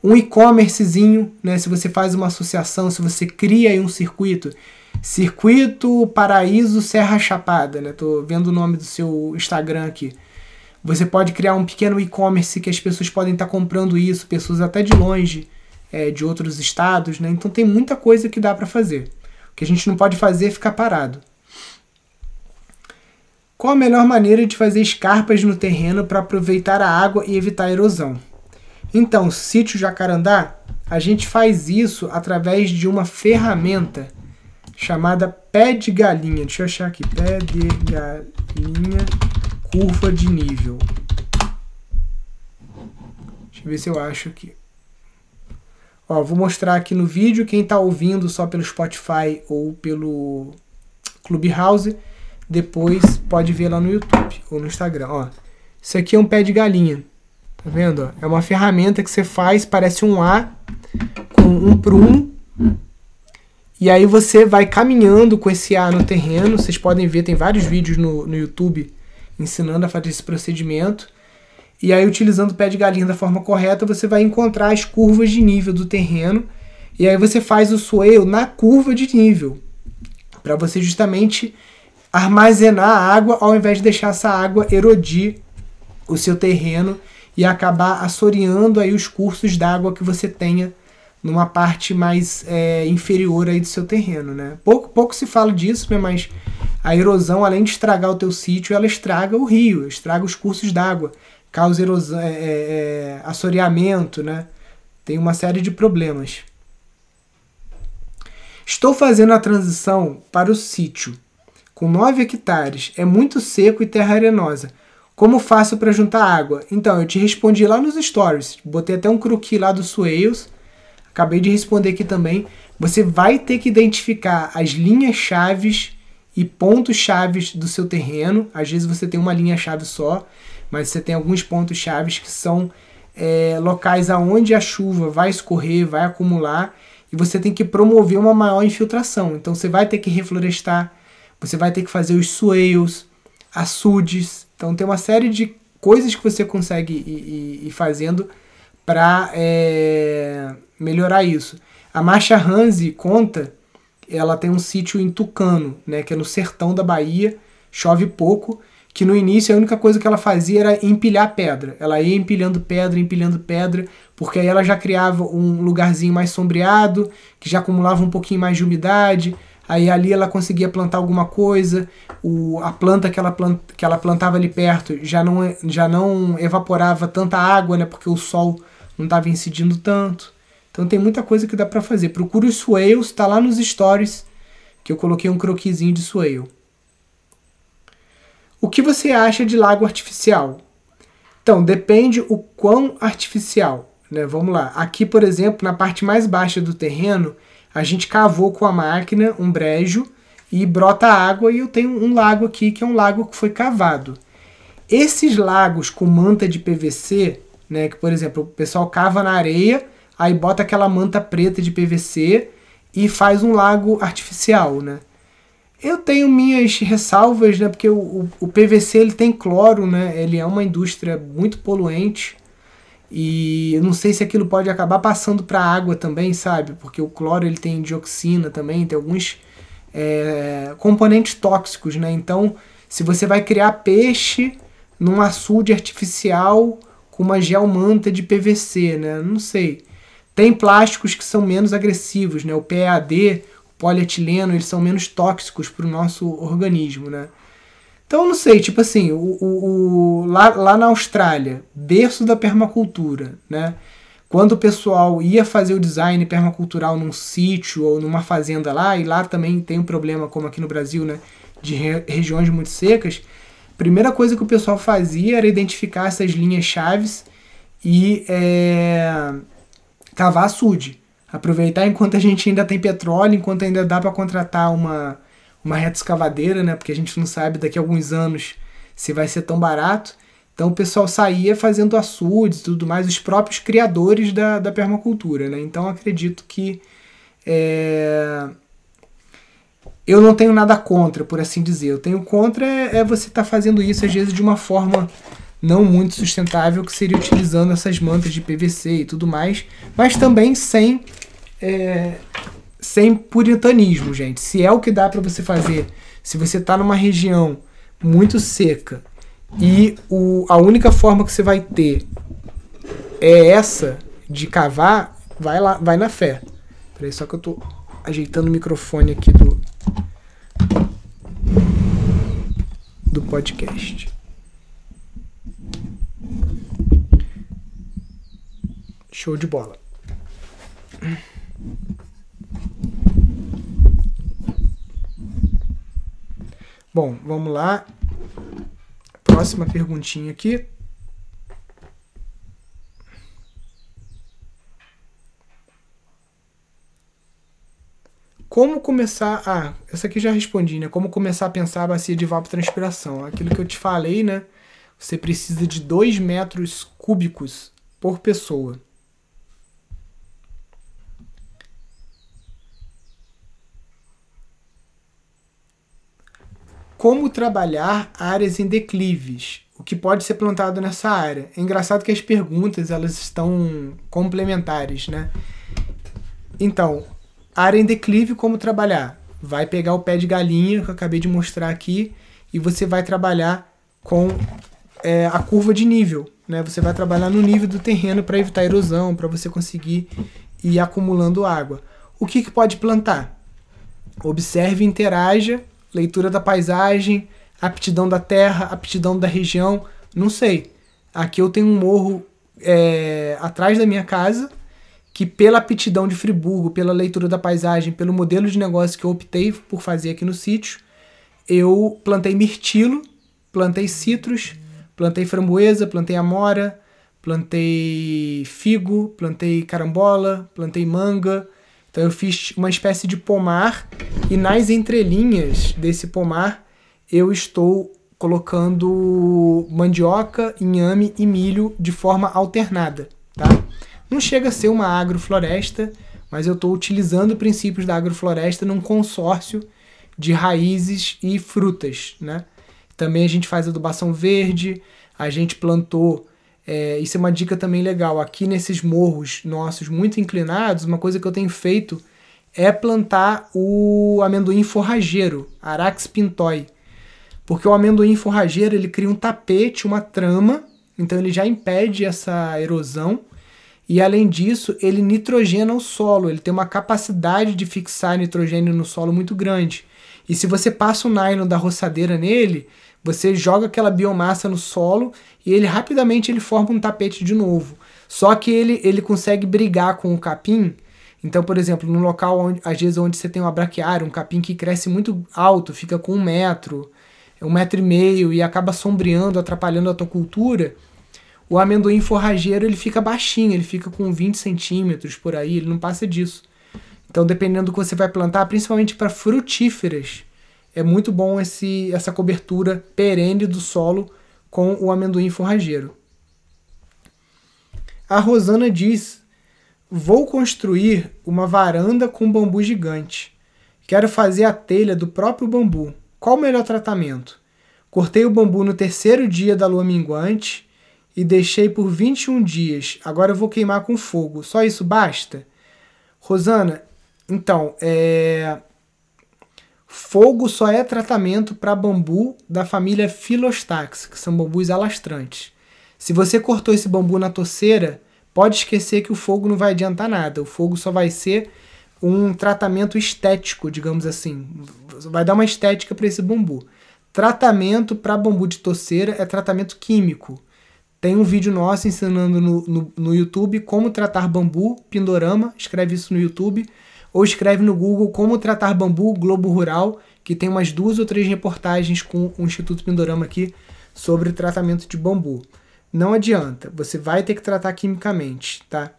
um e-commercezinho, né? Se você faz uma associação, se você cria aí um circuito, Circuito Paraíso Serra Chapada, né? Tô vendo o nome do seu Instagram aqui. Você pode criar um pequeno e-commerce que as pessoas podem estar tá comprando isso, pessoas até de longe, é, de outros estados, né? Então tem muita coisa que dá para fazer. O que a gente não pode fazer é ficar parado. Qual a melhor maneira de fazer escarpas no terreno para aproveitar a água e evitar a erosão? Então, sítio Jacarandá, a gente faz isso através de uma ferramenta chamada pé de galinha. Deixa eu achar aqui, pé de galinha, curva de nível. Deixa eu ver se eu acho aqui. Ó, vou mostrar aqui no vídeo. Quem está ouvindo só pelo Spotify ou pelo Clubhouse, depois pode ver lá no YouTube ou no Instagram. Ó, isso aqui é um pé de galinha. Tá vendo? É uma ferramenta que você faz, parece um A com um prumo. E aí você vai caminhando com esse A no terreno. Vocês podem ver, tem vários vídeos no, no YouTube ensinando a fazer esse procedimento. E aí, utilizando o pé de galinha da forma correta, você vai encontrar as curvas de nível do terreno. E aí você faz o swale na curva de nível. Para você justamente armazenar água ao invés de deixar essa água erodir o seu terreno e acabar assoreando aí os cursos d'água que você tenha numa parte mais é, inferior aí do seu terreno, né? Pouco, pouco se fala disso, né? Mas a erosão, além de estragar o teu sítio, ela estraga o rio, estraga os cursos d'água, causa erosão, é, é, é, assoreamento, né? Tem uma série de problemas. Estou fazendo a transição para o sítio. Com 9 hectares, é muito seco e terra arenosa. Como faço para juntar água? Então, eu te respondi lá nos stories. Botei até um croquis lá do Swales. Acabei de responder aqui também. Você vai ter que identificar as linhas chaves e pontos chaves do seu terreno. Às vezes você tem uma linha chave só, mas você tem alguns pontos chaves que são é, locais aonde a chuva vai escorrer, vai acumular e você tem que promover uma maior infiltração. Então você vai ter que reflorestar, você vai ter que fazer os swales, açudes, então tem uma série de coisas que você consegue ir, ir, ir fazendo para é, melhorar isso. A Marcha Hanzi conta, ela tem um sítio em Tucano, né, que é no sertão da Bahia, chove pouco, que no início a única coisa que ela fazia era empilhar pedra. Ela ia empilhando pedra, empilhando pedra, porque aí ela já criava um lugarzinho mais sombreado, que já acumulava um pouquinho mais de umidade, aí ali ela conseguia plantar alguma coisa, o, a planta que ela, plant, que ela plantava ali perto já não, já não evaporava tanta água, né, porque o sol não estava incidindo tanto. Então tem muita coisa que dá para fazer. Procure os swales, está lá nos stories, que eu coloquei um croquisinho de swale. O que você acha de lago artificial? Então, depende o quão artificial. Né? Vamos lá. Aqui, por exemplo, na parte mais baixa do terreno, a gente cavou com a máquina um brejo e brota água e eu tenho um lago aqui que é um lago que foi cavado. Esses lagos com manta de PVC, né, que por exemplo, o pessoal cava na areia, aí bota aquela manta preta de PVC e faz um lago artificial, né? Eu tenho minhas ressalvas, né, porque o, o PVC ele tem cloro, né? Ele é uma indústria muito poluente. E eu não sei se aquilo pode acabar passando para a água também, sabe? Porque o cloro ele tem dioxina também, tem alguns é, componentes tóxicos, né? Então, se você vai criar peixe num açude artificial com uma geomanta de PVC, né? Não sei. Tem plásticos que são menos agressivos, né? O PEAD, o polietileno, eles são menos tóxicos para o nosso organismo, né? Então, não sei, tipo assim, o, o, o, lá, lá na Austrália, berço da permacultura, né? Quando o pessoal ia fazer o design permacultural num sítio ou numa fazenda lá, e lá também tem um problema, como aqui no Brasil, né? De re regiões muito secas, primeira coisa que o pessoal fazia era identificar essas linhas chaves e é, cavar açude. Aproveitar enquanto a gente ainda tem petróleo, enquanto ainda dá para contratar uma uma reta escavadeira, né? Porque a gente não sabe daqui a alguns anos se vai ser tão barato. Então o pessoal saía fazendo açudes e tudo mais, os próprios criadores da, da permacultura, né? Então acredito que é... eu não tenho nada contra, por assim dizer. Eu tenho contra é, é você estar tá fazendo isso às vezes de uma forma não muito sustentável, que seria utilizando essas mantas de PVC e tudo mais, mas também sem é, sem puritanismo, gente. Se é o que dá para você fazer, se você está numa região muito seca e o, a única forma que você vai ter é essa de cavar, vai lá, vai na fé. Peraí, só que eu tô ajeitando o microfone aqui do do podcast. Show de bola. Bom, vamos lá. Próxima perguntinha aqui. como começar. Ah, essa aqui já respondi, né? Como começar a pensar a bacia de evapotranspiração. Aquilo que eu te falei, né? Você precisa de 2 metros cúbicos por pessoa. Como trabalhar áreas em declives? O que pode ser plantado nessa área? É engraçado que as perguntas elas estão complementares, né? Então, área em declive, como trabalhar? Vai pegar o pé de galinha que eu acabei de mostrar aqui e você vai trabalhar com é, a curva de nível, né? Você vai trabalhar no nível do terreno para evitar erosão, para você conseguir ir acumulando água. O que, que pode plantar? Observe interaja leitura da paisagem, aptidão da terra, aptidão da região, não sei. Aqui eu tenho um morro é, atrás da minha casa que pela aptidão de Friburgo, pela leitura da paisagem, pelo modelo de negócio que eu optei por fazer aqui no sítio, eu plantei mirtilo, plantei citros, plantei framboesa, plantei amora, plantei figo, plantei carambola, plantei manga, então eu fiz uma espécie de pomar e nas entrelinhas desse pomar eu estou colocando mandioca, inhame e milho de forma alternada, tá? Não chega a ser uma agrofloresta, mas eu estou utilizando princípios da agrofloresta num consórcio de raízes e frutas, né? Também a gente faz adubação verde, a gente plantou é, isso é uma dica também legal. Aqui nesses morros nossos muito inclinados, uma coisa que eu tenho feito é plantar o amendoim forrageiro, Arax pintoi. Porque o amendoim forrageiro ele cria um tapete, uma trama, então ele já impede essa erosão. E além disso, ele nitrogena o solo, ele tem uma capacidade de fixar nitrogênio no solo muito grande. E se você passa o nylon da roçadeira nele, você joga aquela biomassa no solo e ele rapidamente ele forma um tapete de novo. Só que ele, ele consegue brigar com o capim. Então, por exemplo, num local onde, às vezes onde você tem um abraquiário, um capim que cresce muito alto, fica com um metro, um metro e meio e acaba sombreando, atrapalhando a tua cultura, o amendoim forrageiro ele fica baixinho, ele fica com 20 centímetros por aí, ele não passa disso. Então, dependendo do que você vai plantar, principalmente para frutíferas, é muito bom esse, essa cobertura perene do solo com o amendoim forrageiro. A Rosana diz: Vou construir uma varanda com bambu gigante. Quero fazer a telha do próprio bambu. Qual o melhor tratamento? Cortei o bambu no terceiro dia da lua minguante e deixei por 21 dias. Agora eu vou queimar com fogo. Só isso basta? Rosana, então, é... Fogo só é tratamento para bambu da família Philostax, que são bambus alastrantes. Se você cortou esse bambu na toceira, pode esquecer que o fogo não vai adiantar nada. O fogo só vai ser um tratamento estético, digamos assim. Vai dar uma estética para esse bambu. Tratamento para bambu de toceira é tratamento químico. Tem um vídeo nosso ensinando no, no, no YouTube como tratar bambu, Pindorama, escreve isso no YouTube ou escreve no Google como tratar bambu Globo Rural, que tem umas duas ou três reportagens com o Instituto Pindorama aqui sobre tratamento de bambu. Não adianta, você vai ter que tratar quimicamente, tá?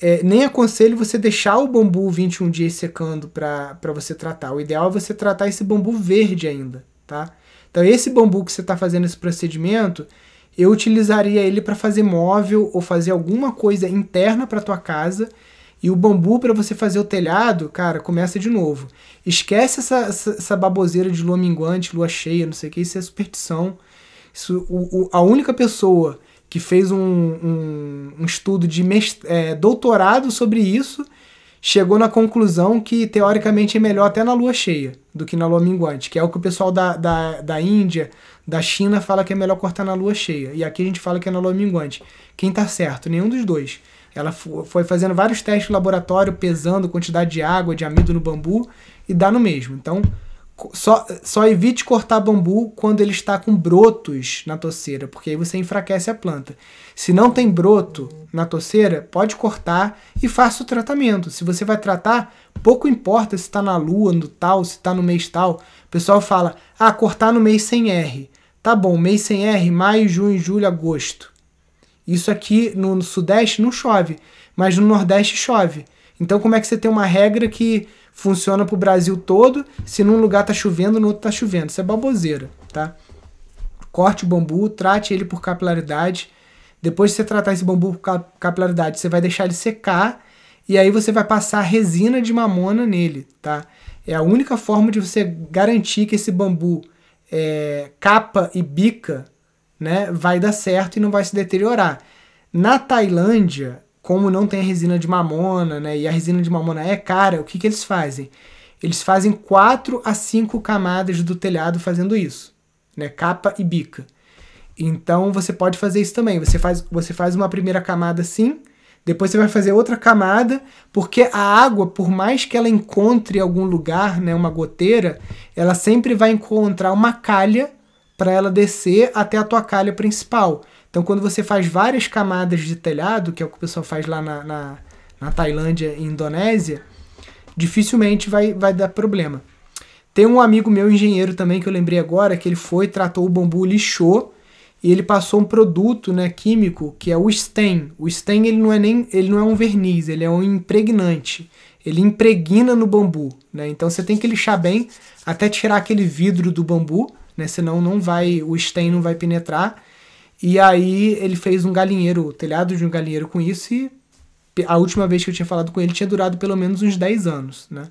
É, nem aconselho você deixar o bambu 21 dias secando para você tratar. O ideal é você tratar esse bambu verde ainda, tá? Então esse bambu que você está fazendo esse procedimento, eu utilizaria ele para fazer móvel ou fazer alguma coisa interna para tua casa e o bambu, para você fazer o telhado, cara, começa de novo. Esquece essa, essa, essa, baboseira de lua minguante, lua cheia, não sei o que, isso é superstição. Isso, o, o, a única pessoa que fez um, um, um estudo de mest é, doutorado sobre isso chegou na conclusão que teoricamente é melhor até na lua cheia do que na lua minguante, que é o que o pessoal da, da, da Índia, da China fala que é melhor cortar na lua cheia. E aqui a gente fala que é na lua minguante. Quem tá certo? Nenhum dos dois. Ela foi fazendo vários testes no laboratório, pesando quantidade de água, de amido no bambu e dá no mesmo. Então, só, só evite cortar bambu quando ele está com brotos na toceira, porque aí você enfraquece a planta. Se não tem broto na toceira, pode cortar e faça o tratamento. Se você vai tratar, pouco importa se está na lua, no tal, se está no mês tal. O pessoal fala, ah, cortar no mês sem R. Tá bom, mês sem R, maio, junho, julho, agosto. Isso aqui no, Sudeste não chove, mas no Nordeste chove. Então, como é que você tem uma regra que funciona para o Brasil todo. Se num lugar tá chovendo, no outro tá chovendo. Isso é baboseira, tá? Corte o bambu, trate ele por capilaridade. Depois de você tratar esse bambu por capilaridade, você vai deixar ele secar e aí você vai passar resina de mamona nele, tá? É a única forma de você garantir que esse bambu é, capa e bica, né, vai dar certo e não vai se deteriorar. Na Tailândia, como não tem resina de mamona, né, e a resina de mamona é cara, o que, que eles fazem? Eles fazem 4 a 5 camadas do telhado fazendo isso, né, capa e bica. Então você pode fazer isso também. Você faz, você faz uma primeira camada assim, depois você vai fazer outra camada, porque a água, por mais que ela encontre algum lugar, né, uma goteira, ela sempre vai encontrar uma calha para ela descer até a tua calha principal. Então, quando você faz várias camadas de telhado, que é o que o pessoal faz lá na, na, na Tailândia e Indonésia, dificilmente vai, vai dar problema. Tem um amigo meu, engenheiro também, que eu lembrei agora, que ele foi, tratou o bambu, lixou, e ele passou um produto né, químico que é o stain. O stain ele não é nem ele não é um verniz, ele é um impregnante. Ele impregna no bambu, né? Então você tem que lixar bem até tirar aquele vidro do bambu, né? Senão não vai o stain não vai penetrar. E aí ele fez um galinheiro, o telhado de um galinheiro com isso e a última vez que eu tinha falado com ele tinha durado pelo menos uns 10 anos, né?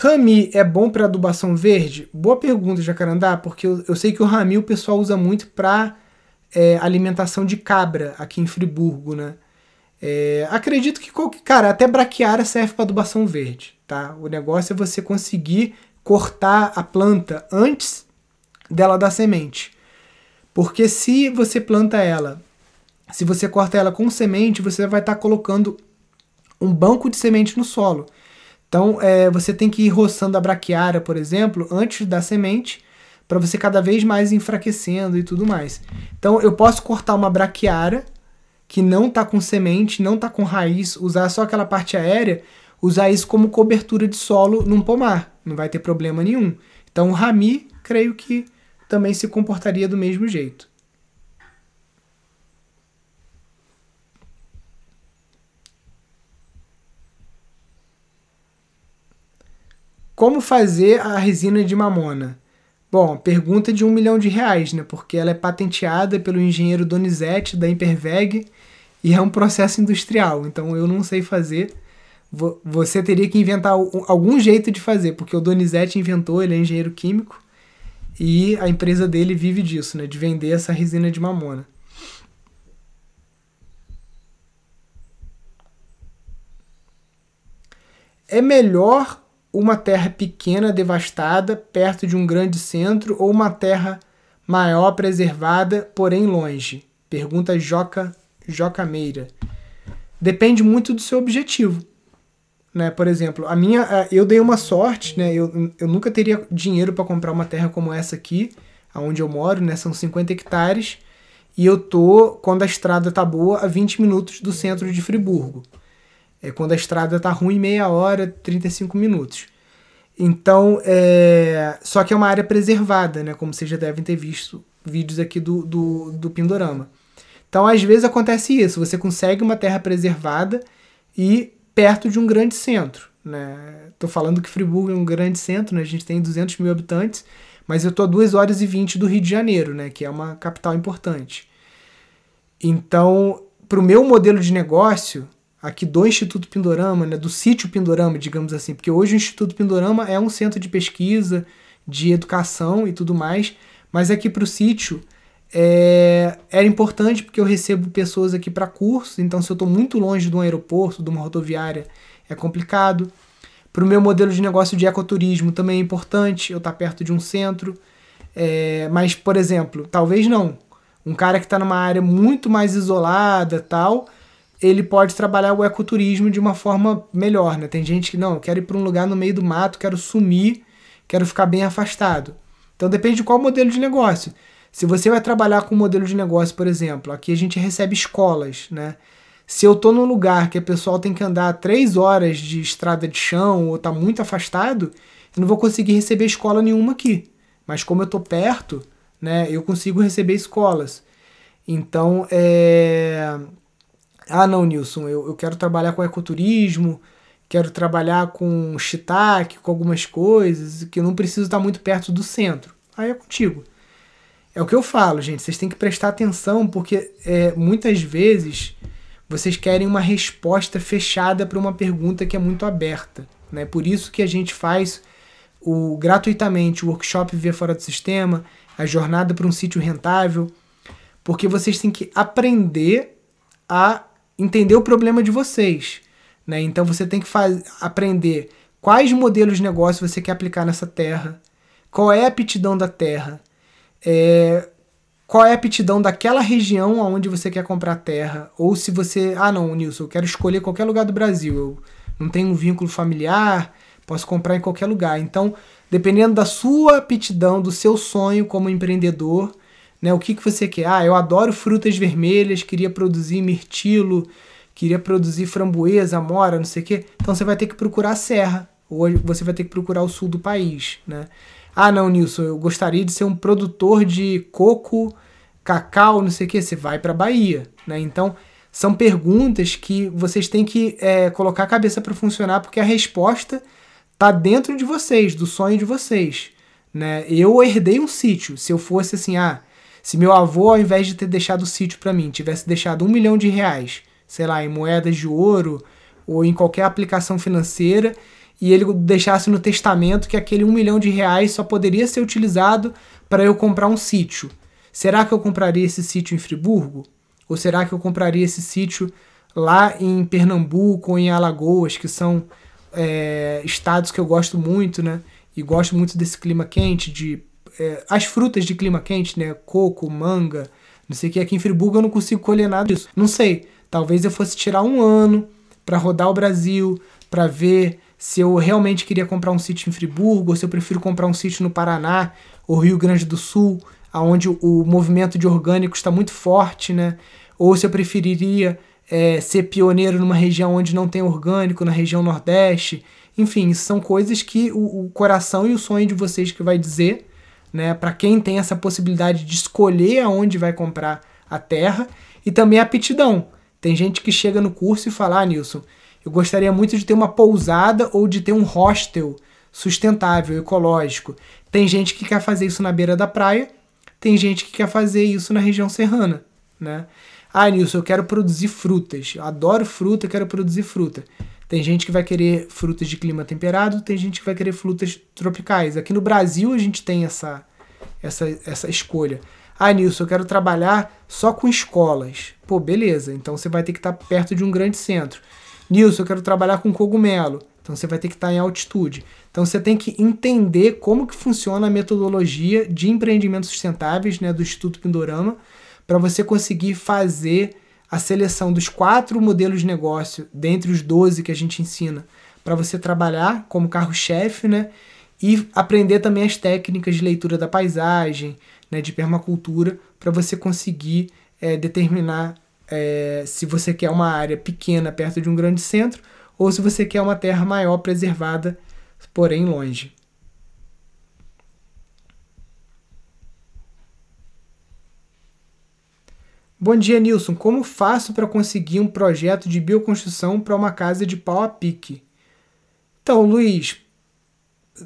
Rami é bom para adubação verde? Boa pergunta, Jacarandá, porque eu, eu sei que o Rami o pessoal usa muito para é, alimentação de cabra aqui em Friburgo, né? É, acredito que, cara, até braquiária serve para adubação verde, tá? O negócio é você conseguir cortar a planta antes dela dar semente. Porque se você planta ela, se você corta ela com semente, você vai estar tá colocando um banco de semente no solo. Então, é, você tem que ir roçando a braquiária, por exemplo, antes da semente, para você cada vez mais enfraquecendo e tudo mais. Então, eu posso cortar uma braquiária que não está com semente, não está com raiz, usar só aquela parte aérea, usar isso como cobertura de solo num pomar, não vai ter problema nenhum. Então, o rami, creio que também se comportaria do mesmo jeito. Como fazer a resina de mamona? Bom, pergunta de um milhão de reais, né? Porque ela é patenteada pelo engenheiro Donizete da Imperveg e é um processo industrial. Então eu não sei fazer. Você teria que inventar algum jeito de fazer, porque o Donizete inventou, ele é engenheiro químico e a empresa dele vive disso, né? De vender essa resina de mamona. É melhor uma terra pequena devastada perto de um grande centro ou uma terra maior preservada, porém longe? Pergunta Joca, Joca Meira. Depende muito do seu objetivo. Né? Por exemplo, a minha, eu dei uma sorte, né? Eu, eu nunca teria dinheiro para comprar uma terra como essa aqui, aonde eu moro, né? São 50 hectares, e eu tô, quando a estrada tá boa, a 20 minutos do centro de Friburgo. É quando a estrada tá ruim, meia hora, 35 minutos. Então, é... só que é uma área preservada, né? Como vocês já devem ter visto vídeos aqui do, do, do Pindorama. Então, às vezes acontece isso. Você consegue uma terra preservada e perto de um grande centro. Né? Tô falando que Friburgo é um grande centro, né? a gente tem 200 mil habitantes, mas eu tô a 2 horas e 20 do Rio de Janeiro, né? que é uma capital importante. Então, para o meu modelo de negócio, aqui do Instituto Pindorama, né, do sítio Pindorama, digamos assim, porque hoje o Instituto Pindorama é um centro de pesquisa, de educação e tudo mais, mas aqui para o sítio é, era importante porque eu recebo pessoas aqui para curso, então se eu estou muito longe de um aeroporto, de uma rodoviária, é complicado. Para o meu modelo de negócio de ecoturismo também é importante eu estar tá perto de um centro. É, mas, por exemplo, talvez não. Um cara que está numa área muito mais isolada tal, ele pode trabalhar o ecoturismo de uma forma melhor, né? Tem gente que não, eu quero ir para um lugar no meio do mato, quero sumir, quero ficar bem afastado. Então depende de qual modelo de negócio. Se você vai trabalhar com um modelo de negócio, por exemplo, aqui a gente recebe escolas, né? Se eu estou num lugar que o pessoal tem que andar três horas de estrada de chão ou está muito afastado, eu não vou conseguir receber escola nenhuma aqui. Mas como eu estou perto, né, eu consigo receber escolas. Então, é, Ah, não, Nilson, eu, eu quero trabalhar com ecoturismo, quero trabalhar com shiitake, com algumas coisas, que eu não preciso estar muito perto do centro. Aí é contigo. É o que eu falo, gente. Vocês têm que prestar atenção, porque é, muitas vezes vocês querem uma resposta fechada para uma pergunta que é muito aberta. Né? Por isso que a gente faz o gratuitamente o workshop Viver Fora do Sistema, a jornada para um sítio rentável, porque vocês têm que aprender a entender o problema de vocês. Né? Então você tem que faz, aprender quais modelos de negócio você quer aplicar nessa terra, qual é a aptidão da terra, é, qual é a aptidão daquela região onde você quer comprar terra, ou se você, ah não, Nilson, eu quero escolher qualquer lugar do Brasil, eu não tenho um vínculo familiar, posso comprar em qualquer lugar. Então, dependendo da sua aptidão, do seu sonho como empreendedor, né, o que, que você quer? Ah, eu adoro frutas vermelhas, queria produzir mirtilo, queria produzir framboesa, amora, não sei o quê. Então você vai ter que procurar a serra, ou você vai ter que procurar o sul do país, né? Ah, não, Nilson, eu gostaria de ser um produtor de coco, cacau, não sei o que. Você vai para Bahia, né? Então, são perguntas que vocês têm que é, colocar a cabeça para funcionar, porque a resposta tá dentro de vocês, do sonho de vocês, né? Eu herdei um sítio. Se eu fosse assim, ah, se meu avô, ao invés de ter deixado o sítio para mim, tivesse deixado um milhão de reais, sei lá, em moedas de ouro ou em qualquer aplicação financeira, e ele deixasse no testamento que aquele um milhão de reais só poderia ser utilizado para eu comprar um sítio. Será que eu compraria esse sítio em Friburgo? Ou será que eu compraria esse sítio lá em Pernambuco ou em Alagoas, que são é, estados que eu gosto muito, né? E gosto muito desse clima quente, de é, as frutas de clima quente, né? Coco, manga, não sei o que. Aqui em Friburgo eu não consigo colher nada disso. Não sei. Talvez eu fosse tirar um ano para rodar o Brasil, para ver se eu realmente queria comprar um sítio em Friburgo, ou se eu prefiro comprar um sítio no Paraná ou Rio Grande do Sul, onde o movimento de orgânicos está muito forte, né? Ou se eu preferiria é, ser pioneiro numa região onde não tem orgânico, na região Nordeste. Enfim, são coisas que o, o coração e o sonho de vocês que vai dizer, né? Para quem tem essa possibilidade de escolher aonde vai comprar a terra e também a aptidão. Tem gente que chega no curso e fala, ah, Nilson, eu gostaria muito de ter uma pousada ou de ter um hostel sustentável, ecológico. Tem gente que quer fazer isso na beira da praia, tem gente que quer fazer isso na região serrana, né? Ah, Nilson, eu quero produzir frutas. Eu adoro fruta, eu quero produzir fruta. Tem gente que vai querer frutas de clima temperado, tem gente que vai querer frutas tropicais. Aqui no Brasil a gente tem essa, essa, essa escolha. Ah, Nilson, eu quero trabalhar só com escolas. Pô, beleza. Então você vai ter que estar perto de um grande centro. Nilson, eu quero trabalhar com cogumelo. Então você vai ter que estar em altitude. Então você tem que entender como que funciona a metodologia de empreendimentos sustentáveis né, do Instituto Pindorama para você conseguir fazer a seleção dos quatro modelos de negócio dentre os 12 que a gente ensina para você trabalhar como carro-chefe, né? E aprender também as técnicas de leitura da paisagem, né, de permacultura, para você conseguir é, determinar é, se você quer uma área pequena perto de um grande centro ou se você quer uma terra maior preservada, porém longe. Bom dia, Nilson. Como faço para conseguir um projeto de bioconstrução para uma casa de pau a pique? Então, Luiz,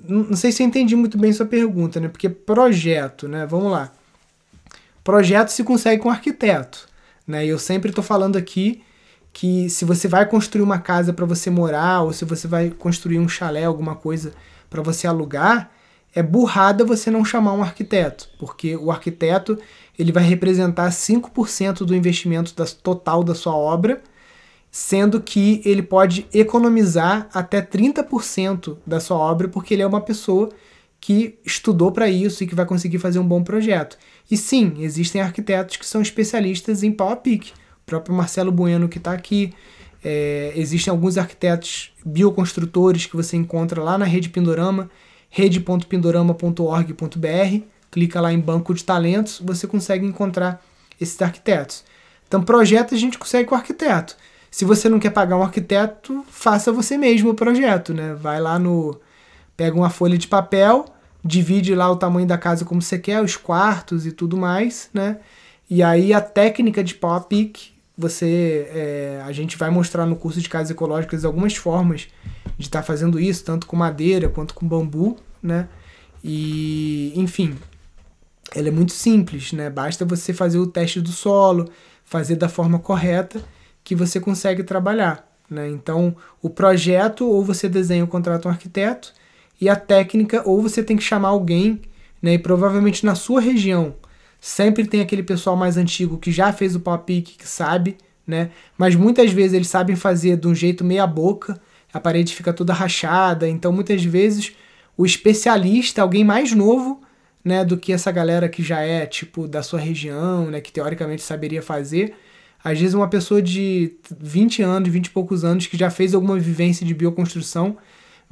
não sei se eu entendi muito bem sua pergunta, né? Porque projeto, né? Vamos lá. Projeto se consegue com arquiteto. Né? E eu sempre estou falando aqui que se você vai construir uma casa para você morar ou se você vai construir um chalé, alguma coisa para você alugar, é burrada você não chamar um arquiteto, porque o arquiteto ele vai representar 5% do investimento das, total da sua obra, sendo que ele pode economizar até 30% da sua obra, porque ele é uma pessoa que estudou para isso e que vai conseguir fazer um bom projeto. E sim, existem arquitetos que são especialistas em pau a pique. O próprio Marcelo Bueno que está aqui. É, existem alguns arquitetos bioconstrutores que você encontra lá na rede Pindorama, rede.pindorama.org.br. Clica lá em banco de talentos, você consegue encontrar esses arquitetos. Então, projeto a gente consegue com o arquiteto. Se você não quer pagar um arquiteto, faça você mesmo o projeto, né? Vai lá no pega uma folha de papel, divide lá o tamanho da casa como você quer, os quartos e tudo mais, né? E aí a técnica de pau a pique, você é, a gente vai mostrar no curso de casas ecológicas algumas formas de estar tá fazendo isso, tanto com madeira quanto com bambu, né? E, enfim, ela é muito simples, né? Basta você fazer o teste do solo, fazer da forma correta que você consegue trabalhar, né? Então, o projeto ou você desenha ou contrata um arquiteto e a técnica ou você tem que chamar alguém, né? E provavelmente na sua região sempre tem aquele pessoal mais antigo que já fez o pique, que sabe, né? Mas muitas vezes eles sabem fazer de um jeito meia boca, a parede fica toda rachada, então muitas vezes o especialista, alguém mais novo, né, do que essa galera que já é tipo da sua região, né, que teoricamente saberia fazer. Às vezes uma pessoa de 20 anos, 20 e poucos anos que já fez alguma vivência de bioconstrução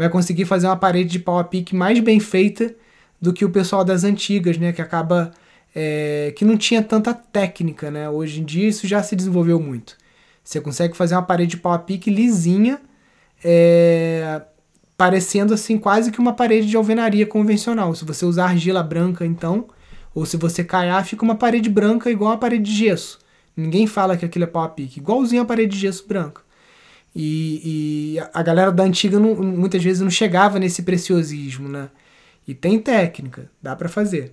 vai conseguir fazer uma parede de pau a pique mais bem feita do que o pessoal das antigas, né, que acaba é, que não tinha tanta técnica, né? Hoje em dia isso já se desenvolveu muito. Você consegue fazer uma parede de pau a pique lisinha, é, parecendo assim quase que uma parede de alvenaria convencional. Se você usar argila branca, então, ou se você caiar, fica uma parede branca igual a parede de gesso. Ninguém fala que aquilo é pau a pique, igualzinho a parede de gesso branca. E, e a galera da antiga não, muitas vezes não chegava nesse preciosismo, né? E tem técnica, dá para fazer.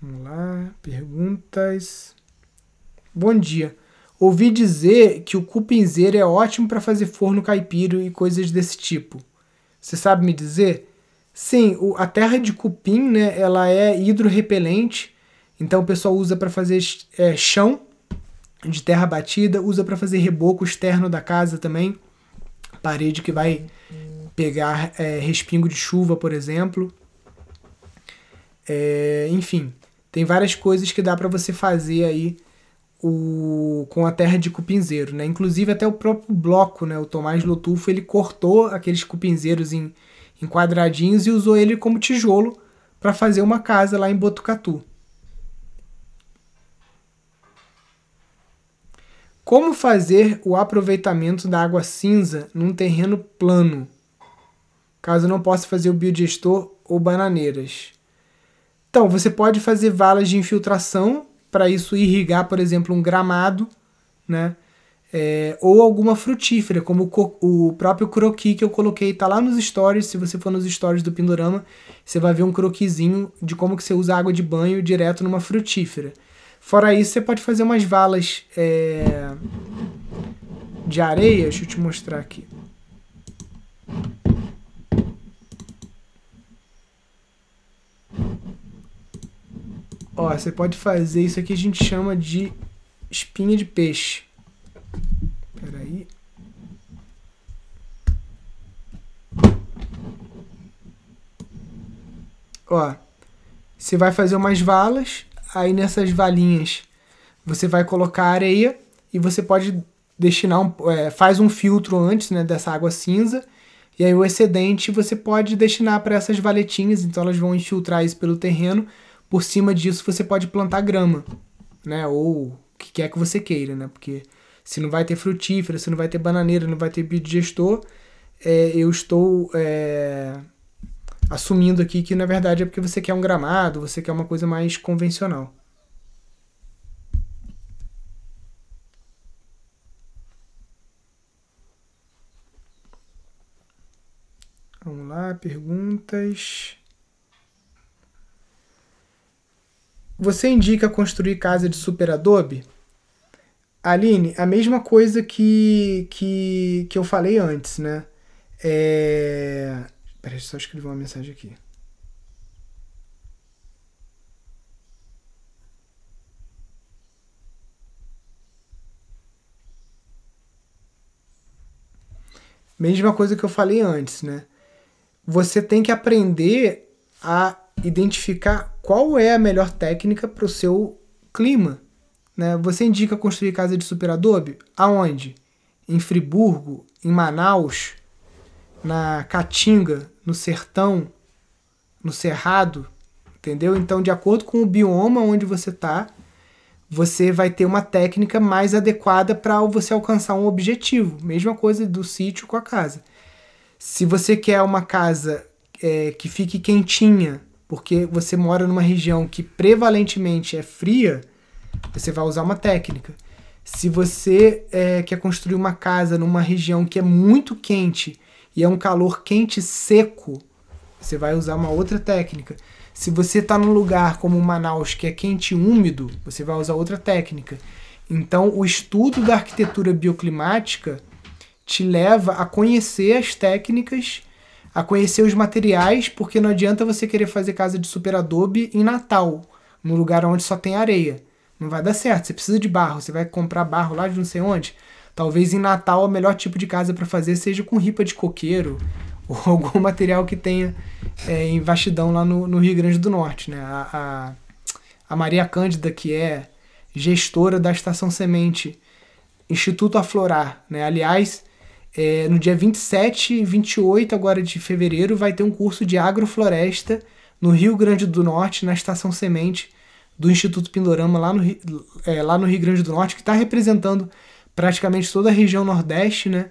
Vamos lá, perguntas. Bom dia. Ouvi dizer que o cupinzeiro é ótimo para fazer forno caipira e coisas desse tipo. Você sabe me dizer? Sim, o, a terra de cupim, né, ela é hidrorrepelente, então o pessoal usa para fazer é, chão de terra batida, usa para fazer reboco externo da casa também, parede que vai pegar é, respingo de chuva, por exemplo. É, enfim, tem várias coisas que dá para você fazer aí o, com a terra de cupinzeiro, né? Inclusive até o próprio bloco, né? O Tomás Lotufo, ele cortou aqueles cupinzeiros em, em quadradinhos e usou ele como tijolo para fazer uma casa lá em Botucatu. Como fazer o aproveitamento da água cinza num terreno plano, caso não possa fazer o biodigestor ou bananeiras? Então, você pode fazer valas de infiltração para isso irrigar, por exemplo, um gramado, né? É, ou alguma frutífera, como o, o próprio croqui que eu coloquei, tá lá nos stories. Se você for nos stories do Pindorama, você vai ver um croquizinho de como que você usa água de banho direto numa frutífera. Fora isso, você pode fazer umas valas é, de areia. Deixa eu te mostrar aqui. Ó, você pode fazer isso aqui a gente chama de espinha de peixe. Peraí. Ó, você vai fazer umas valas, aí nessas valinhas você vai colocar areia e você pode destinar um, é, faz um filtro antes né, dessa água cinza e aí o excedente você pode destinar para essas valetinhas, então elas vão infiltrar isso pelo terreno por cima disso você pode plantar grama, né? Ou o que quer que você queira, né? Porque se não vai ter frutífera, se não vai ter bananeira, não vai ter biodigestor, é, eu estou é, assumindo aqui que na verdade é porque você quer um gramado, você quer uma coisa mais convencional. Vamos lá, perguntas. Você indica construir casa de super adobe? Aline, a mesma coisa que, que, que eu falei antes, né? É... Peraí, só escrever uma mensagem aqui. Mesma coisa que eu falei antes, né? Você tem que aprender a identificar qual é a melhor técnica para o seu clima. Né? Você indica construir casa de super adobe? Aonde? Em Friburgo, em Manaus, na Caatinga, no Sertão, no Cerrado, entendeu? Então, de acordo com o bioma onde você está, você vai ter uma técnica mais adequada para você alcançar um objetivo. Mesma coisa do sítio com a casa. Se você quer uma casa é, que fique quentinha, porque você mora numa região que prevalentemente é fria, você vai usar uma técnica. Se você é, quer construir uma casa numa região que é muito quente e é um calor quente seco, você vai usar uma outra técnica. Se você está num lugar como Manaus que é quente e úmido, você vai usar outra técnica. Então, o estudo da arquitetura bioclimática te leva a conhecer as técnicas, a conhecer os materiais, porque não adianta você querer fazer casa de super adobe em Natal, num lugar onde só tem areia. Não vai dar certo. Você precisa de barro, você vai comprar barro lá de não sei onde. Talvez em Natal o melhor tipo de casa para fazer seja com ripa de coqueiro ou algum material que tenha é, em vastidão lá no, no, Rio Grande do Norte. Né? A, a, a, Maria Cândida, que é gestora da Estação Semente Instituto Aflorar, né? aliás, é, no dia 27 e 28 agora de fevereiro vai ter um curso de agrofloresta no Rio Grande do Norte, na Estação Semente do Instituto Pindorama, lá no, é, lá no Rio Grande do Norte, que está representando praticamente toda a região Nordeste, né?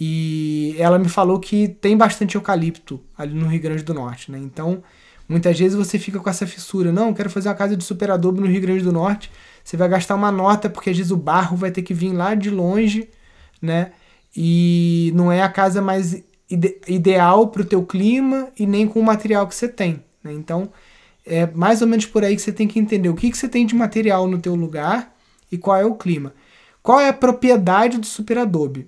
E ela me falou que tem bastante eucalipto ali no Rio Grande do Norte, né? Então, muitas vezes você fica com essa fissura, não, quero fazer uma casa de super adobo no Rio Grande do Norte. Você vai gastar uma nota porque às vezes o barro vai ter que vir lá de longe, né? E não é a casa mais ide ideal para o teu clima e nem com o material que você tem, né? Então, é mais ou menos por aí que você tem que entender o que, que você tem de material no teu lugar e qual é o clima. Qual é a propriedade do super adobe?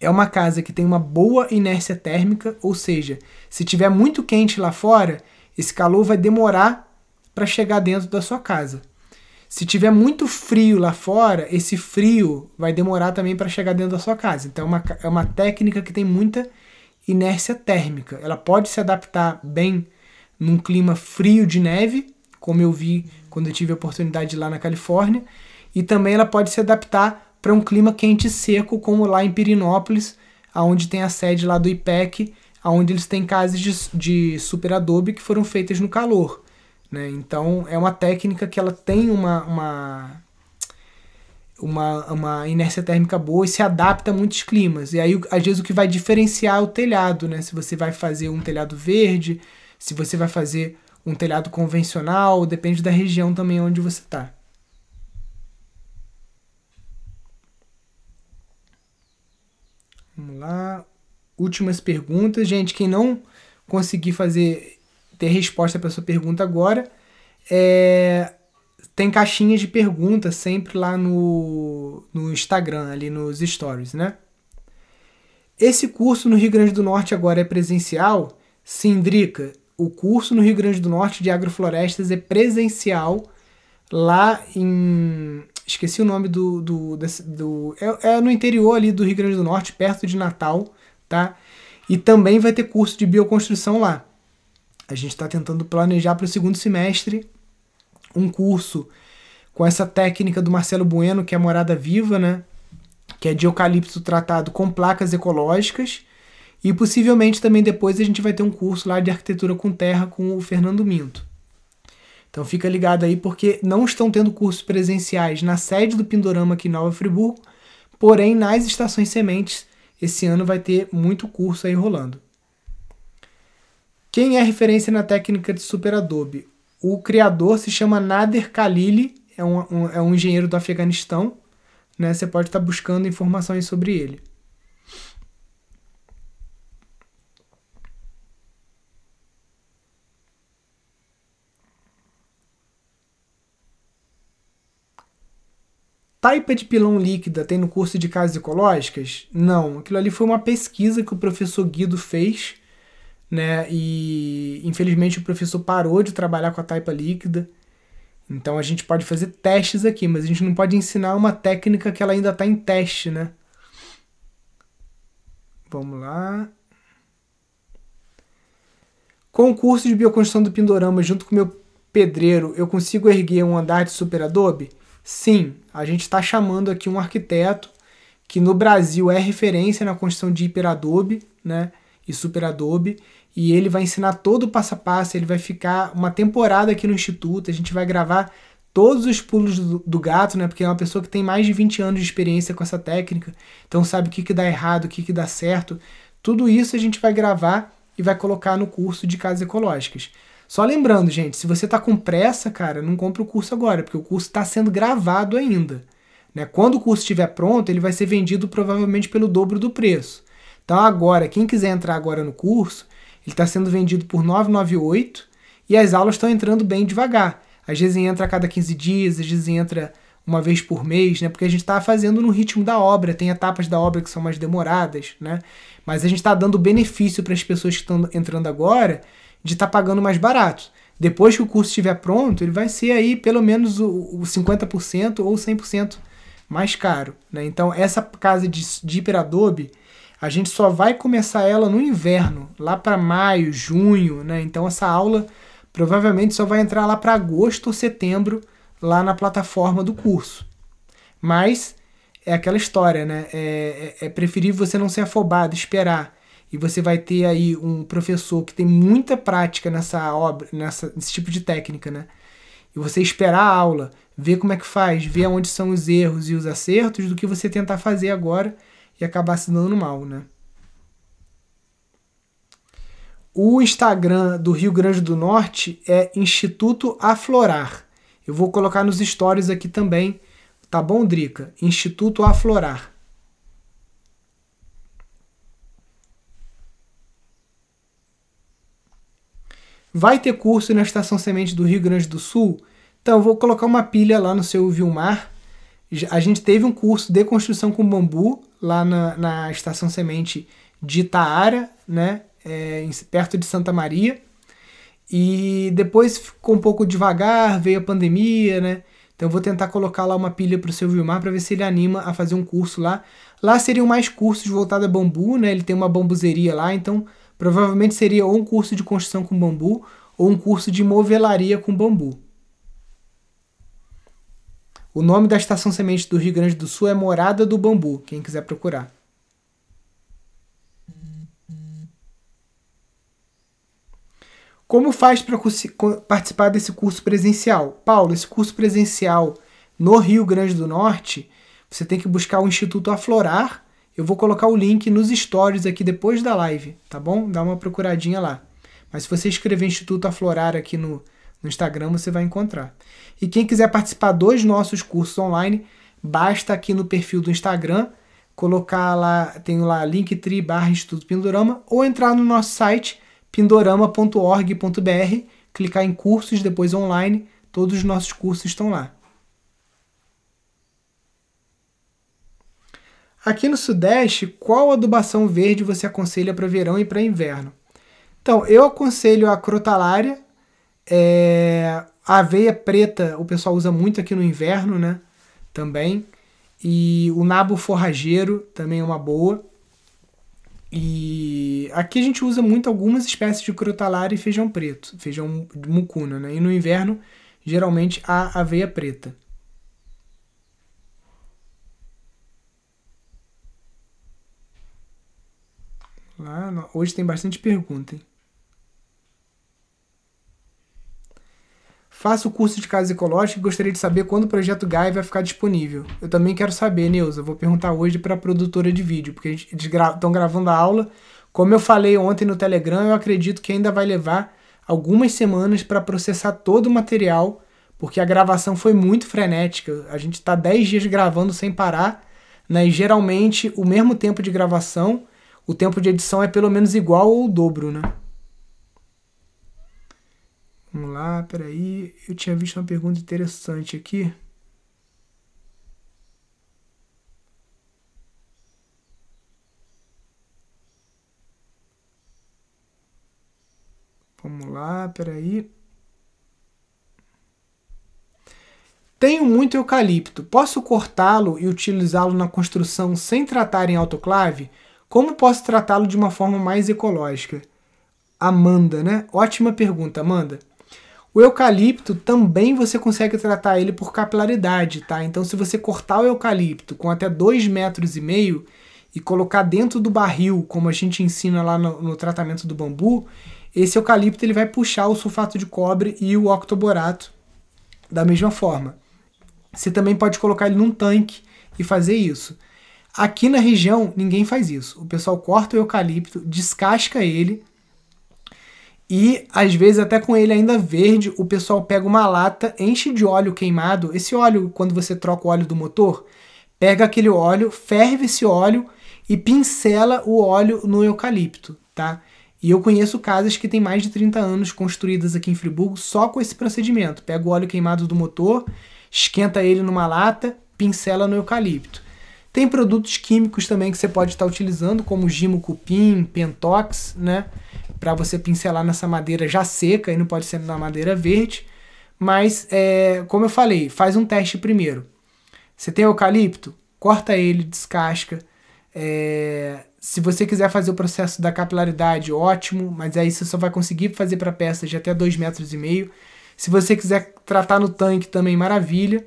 é uma casa que tem uma boa inércia térmica, ou seja, se tiver muito quente lá fora, esse calor vai demorar para chegar dentro da sua casa. Se tiver muito frio lá fora, esse frio vai demorar também para chegar dentro da sua casa. Então é uma, é uma técnica que tem muita inércia térmica. Ela pode se adaptar bem num clima frio de neve, como eu vi quando eu tive a oportunidade lá na Califórnia, e também ela pode se adaptar para um clima quente e seco, como lá em Pirinópolis, aonde tem a sede lá do IPEC, aonde eles têm casas de, de super adobe que foram feitas no calor. Né? Então é uma técnica que ela tem uma, uma, uma, uma inércia térmica boa e se adapta a muitos climas. E aí, às vezes, o que vai diferenciar é o telhado, né? Se você vai fazer um telhado verde, se você vai fazer um telhado convencional, depende da região também onde você está. Vamos lá. Últimas perguntas. Gente, quem não conseguir fazer ter resposta para sua pergunta agora, é, tem caixinhas de perguntas sempre lá no, no Instagram, ali nos stories, né? Esse curso no Rio Grande do Norte agora é presencial? Sim, Drica. O curso no Rio Grande do Norte de agroflorestas é presencial lá em Esqueci o nome do. do, desse, do é, é, no interior ali do Rio Grande do Norte, perto de Natal, tá? E também vai ter curso de bioconstrução lá. A gente está tentando planejar para o segundo semestre um curso com essa técnica do Marcelo Bueno, que é morada viva, né? Que é de eucalipto tratado com placas ecológicas. E possivelmente também depois a gente vai ter um curso lá de arquitetura com terra com o Fernando Minto. Então fica ligado aí porque não estão tendo cursos presenciais na sede do Pindorama aqui em Nova Friburgo, porém nas estações sementes esse ano vai ter muito curso aí rolando. Quem é referência na técnica de Super Adobe? O criador se chama Nader Khalili, é um, um, é um engenheiro do Afeganistão. Né? Você pode estar buscando informações sobre ele. Taipa de pilão líquida tem no curso de casas ecológicas? Não, aquilo ali foi uma pesquisa que o professor Guido fez, né? E infelizmente o professor parou de trabalhar com a taipa líquida. Então a gente pode fazer testes aqui, mas a gente não pode ensinar uma técnica que ela ainda está em teste, né? Vamos lá. Com o curso de bioconstrução do Pindorama junto com meu pedreiro, eu consigo erguer um andar de super adobe? Sim, a gente está chamando aqui um arquiteto que no Brasil é referência na construção de hiperadobe né, e superadobe, e ele vai ensinar todo o passo a passo, ele vai ficar uma temporada aqui no Instituto, a gente vai gravar todos os pulos do, do, gato, né? Porque é uma pessoa que tem mais de 20 anos de experiência com essa técnica, então sabe o que, que dá errado, o que, que dá certo. Tudo isso a gente vai gravar e vai colocar no curso de casas ecológicas. Só lembrando, gente, se você está com pressa, cara, não compra o curso agora, porque o curso está sendo gravado ainda. Né? Quando o curso estiver pronto, ele vai ser vendido provavelmente pelo dobro do preço. Então agora, quem quiser entrar agora no curso, ele está sendo vendido por 998 e as aulas estão entrando bem devagar. Às vezes entra a cada 15 dias, às vezes entra uma vez por mês, né? Porque a gente está fazendo no ritmo da obra, tem etapas da obra que são mais demoradas, né? Mas a gente está dando benefício para as pessoas que estão entrando agora de estar tá pagando mais barato. Depois que o curso estiver pronto, ele vai ser aí pelo menos o, o 50% ou 100% mais caro, né? Então essa casa de, de Hiperadobe, a gente só vai começar ela no inverno, lá para maio, junho, né? Então essa aula provavelmente só vai entrar lá para agosto ou setembro lá na plataforma do curso. Mas é aquela história, né? É, é, é preferível você não ser afobado, esperar. E você vai ter aí um professor que tem muita prática nessa obra, nessa, nesse tipo de técnica, né? E você esperar a aula, ver como é que faz, ver onde são os erros e os acertos, do que você tentar fazer agora e acabar se dando mal, né? O Instagram do Rio Grande do Norte é Instituto Aflorar. Eu vou colocar nos stories aqui também, tá bom, Drica? Instituto Aflorar. Vai ter curso na Estação Semente do Rio Grande do Sul? Então, eu vou colocar uma pilha lá no seu Vilmar. A gente teve um curso de construção com bambu lá na, na Estação Semente de Itaara, né? é, perto de Santa Maria. E depois ficou um pouco devagar, veio a pandemia, né? Então eu vou tentar colocar lá uma pilha para o seu Vilmar para ver se ele anima a fazer um curso lá. Lá seriam mais cursos voltados a bambu, né? Ele tem uma bambuzeria lá, então provavelmente seria ou um curso de construção com bambu ou um curso de movelaria com bambu. O nome da estação semente do Rio Grande do Sul é Morada do Bambu, quem quiser procurar. Como faz para participar desse curso presencial? Paulo, esse curso presencial no Rio Grande do Norte, você tem que buscar o Instituto Aflorar. Eu vou colocar o link nos stories aqui depois da live, tá bom? Dá uma procuradinha lá. Mas se você escrever Instituto Aflorar aqui no, no Instagram, você vai encontrar. E quem quiser participar dos nossos cursos online, basta aqui no perfil do Instagram colocar lá, tem lá linktree barra Instituto Pindorama ou entrar no nosso site pindorama.org.br, clicar em cursos, depois online, todos os nossos cursos estão lá. Aqui no Sudeste, qual adubação verde você aconselha para verão e para inverno? Então, eu aconselho a crotalária, é, a aveia preta o pessoal usa muito aqui no inverno, né? Também. E o nabo forrageiro também é uma boa. E aqui a gente usa muito algumas espécies de crotalária e feijão preto, feijão mucuna, né? E no inverno, geralmente a aveia preta. Lá, hoje tem bastante pergunta. Hein? Faço o curso de casa ecológica e gostaria de saber quando o projeto GAI vai ficar disponível. Eu também quero saber, Neuza. Vou perguntar hoje para a produtora de vídeo, porque eles estão gravando a aula. Como eu falei ontem no Telegram, eu acredito que ainda vai levar algumas semanas para processar todo o material, porque a gravação foi muito frenética. A gente está 10 dias gravando sem parar, né? e geralmente o mesmo tempo de gravação, o tempo de edição é pelo menos igual ou o dobro, né? Vamos lá, peraí. Eu tinha visto uma pergunta interessante aqui. Vamos lá, peraí. Tenho muito eucalipto. Posso cortá-lo e utilizá-lo na construção sem tratar em autoclave? Como posso tratá-lo de uma forma mais ecológica? Amanda, né? Ótima pergunta, Amanda. O eucalipto também você consegue tratar ele por capilaridade, tá? Então, se você cortar o eucalipto com até 2 metros e meio e colocar dentro do barril, como a gente ensina lá no, no tratamento do bambu, esse eucalipto ele vai puxar o sulfato de cobre e o octoborato da mesma forma. Você também pode colocar ele num tanque e fazer isso. Aqui na região, ninguém faz isso. O pessoal corta o eucalipto, descasca ele E às vezes até com ele ainda verde, o pessoal pega uma lata, enche de óleo queimado. Esse óleo, quando você troca o óleo do motor, pega aquele óleo, ferve esse óleo e pincela o óleo no eucalipto, tá? E eu conheço casas que têm mais de 30 anos construídas aqui em Friburgo só com esse procedimento. Pega o óleo queimado do motor, esquenta ele numa lata, pincela no eucalipto. Tem produtos químicos também que você pode estar utilizando, como gimo cupim, pentox, né? Para você pincelar nessa madeira já seca, e não pode ser na madeira verde. Mas, é, como eu falei, faz um teste primeiro. Você tem eucalipto? Corta ele, descasca. É, se você quiser fazer o processo da capilaridade, ótimo, mas aí você só vai conseguir fazer para peças de até 2,5 metros. e meio. Se você quiser tratar no tanque também, maravilha.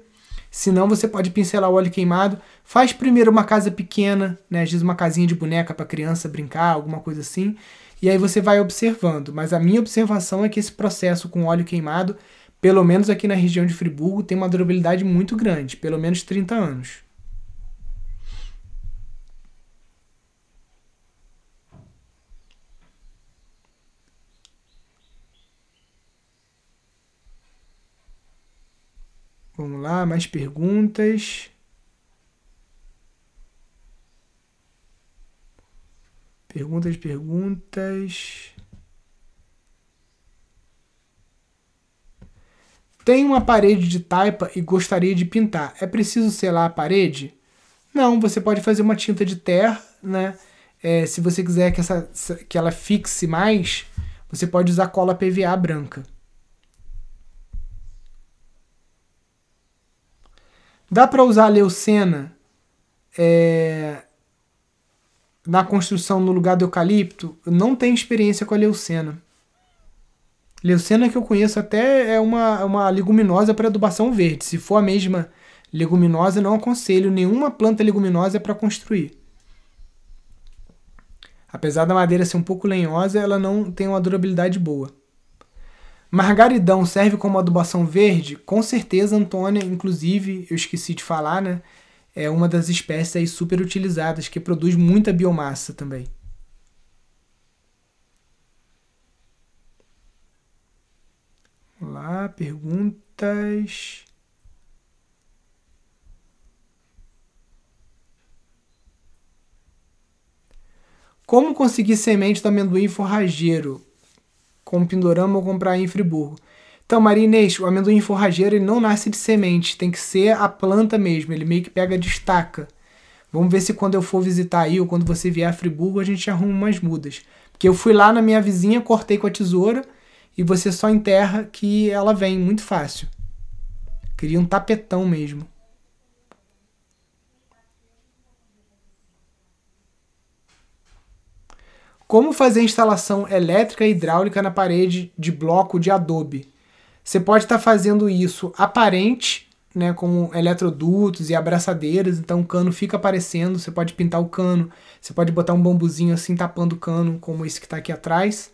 Se não, você pode pincelar o óleo queimado. Faz primeiro uma casa pequena, né? às vezes uma casinha de boneca para criança brincar, alguma coisa assim. E aí você vai observando. Mas a minha observação é que esse processo com óleo queimado, pelo menos aqui na região de Friburgo, tem uma durabilidade muito grande, pelo menos 30 anos. Vamos lá, mais perguntas. Perguntas, perguntas. Tem uma parede de taipa e gostaria de pintar. É preciso selar a parede? Não, você pode fazer uma tinta de terra, né? É, se você quiser que, essa, que ela fixe mais, você pode usar cola PVA branca. Dá para usar a leucena é, na construção no lugar do eucalipto? Eu não tenho experiência com a leucena. Leucena que eu conheço até é uma, uma leguminosa para adubação verde. Se for a mesma leguminosa, não aconselho nenhuma planta leguminosa para construir. Apesar da madeira ser um pouco lenhosa, ela não tem uma durabilidade boa. Margaridão serve como adubação verde? Com certeza, Antônia, inclusive, eu esqueci de falar, né? É uma das espécies super utilizadas, que produz muita biomassa também. Vamos lá, perguntas. Como conseguir semente do amendoim forrageiro? Com Pindorama ou comprar em Friburgo. Então, Maria Inês, o amendoim forrageiro ele não nasce de semente, tem que ser a planta mesmo, ele meio que pega destaca. Vamos ver se quando eu for visitar aí ou quando você vier a Friburgo a gente arruma umas mudas. Porque eu fui lá na minha vizinha, cortei com a tesoura e você só enterra que ela vem, muito fácil. Queria um tapetão mesmo. Como fazer instalação elétrica e hidráulica na parede de bloco de adobe? Você pode estar tá fazendo isso aparente, né, como eletrodutos e abraçadeiras, então o cano fica aparecendo, você pode pintar o cano, você pode botar um bambuzinho assim tapando o cano, como esse que está aqui atrás,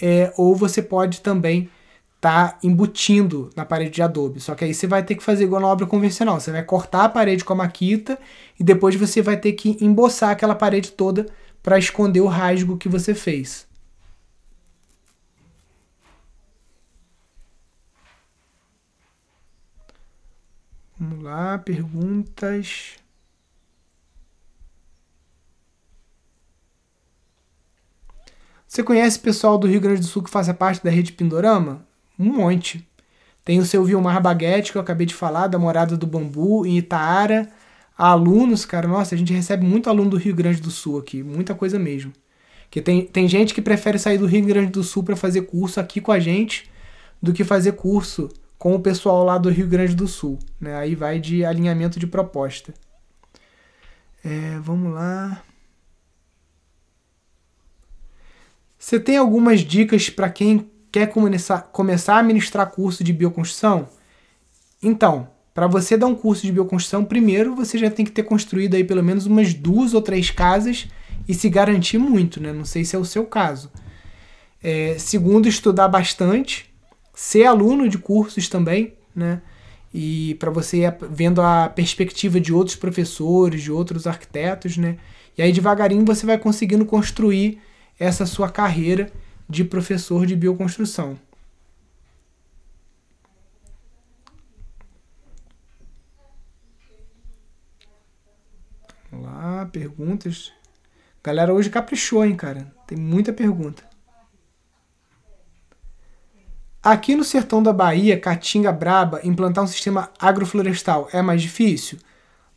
é, ou você pode também estar tá embutindo na parede de adobe. Só que aí você vai ter que fazer igual na obra convencional, você vai cortar a parede com a maquita e depois você vai ter que emboçar aquela parede toda para esconder o rasgo que você fez. Vamos lá, perguntas. Você conhece pessoal do Rio Grande do Sul que faça parte da rede Pindorama? Um monte. Tem o seu Vilmar Baguete, que eu acabei de falar, da Morada do Bambu, em Itaara alunos, cara, nossa, a gente recebe muito aluno do Rio Grande do Sul aqui, muita coisa mesmo. Que tem, tem gente que prefere sair do Rio Grande do Sul para fazer curso aqui com a gente do que fazer curso com o pessoal lá do Rio Grande do Sul. Né? Aí vai de alinhamento de proposta. É, vamos lá. Você tem algumas dicas para quem quer começar, começar a ministrar curso de bioconstrução? Então, para você dar um curso de bioconstrução, primeiro você já tem que ter construído aí pelo menos umas duas ou três casas e se garantir muito, né? Não sei se é o seu caso. É, segundo, estudar bastante, ser aluno de cursos também, né? E para você ir vendo a perspectiva de outros professores, de outros arquitetos, né? E aí devagarinho você vai conseguindo construir essa sua carreira de professor de bioconstrução. Lá, perguntas. Galera hoje caprichou, hein, cara? Tem muita pergunta. Aqui no sertão da Bahia, Caatinga Braba, implantar um sistema agroflorestal é mais difícil?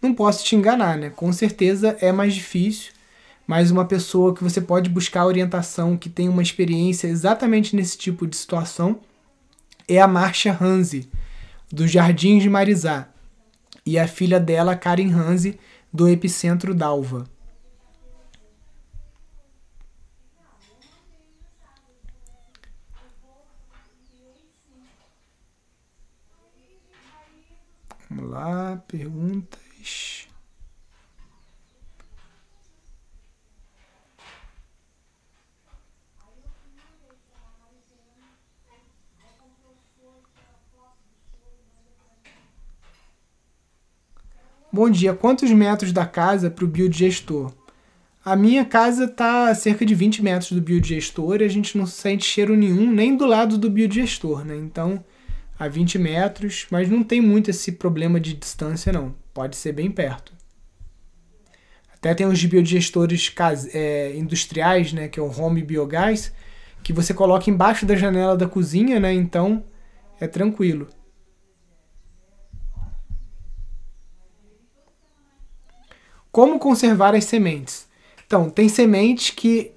Não posso te enganar, né? Com certeza é mais difícil, mas uma pessoa que você pode buscar orientação, que tem uma experiência exatamente nesse tipo de situação, é a Marcia Hanzi, do Jardins de Marizá, e a filha dela, Karen Hanzi, do Epicentro Dalva. Vamos lá, perguntas. Bom dia, quantos metros da casa para o biodigestor? A minha casa está a cerca de 20 metros do biodigestor e a gente não sente cheiro nenhum nem do lado do biodigestor, né? Então, a 20 metros, mas não tem muito esse problema de distância, não. Pode ser bem perto. Até tem os biodigestores é, industriais, né, que é o home biogás, que você coloca embaixo da janela da cozinha, né, então é tranquilo. Como conservar as sementes? Então, tem sementes que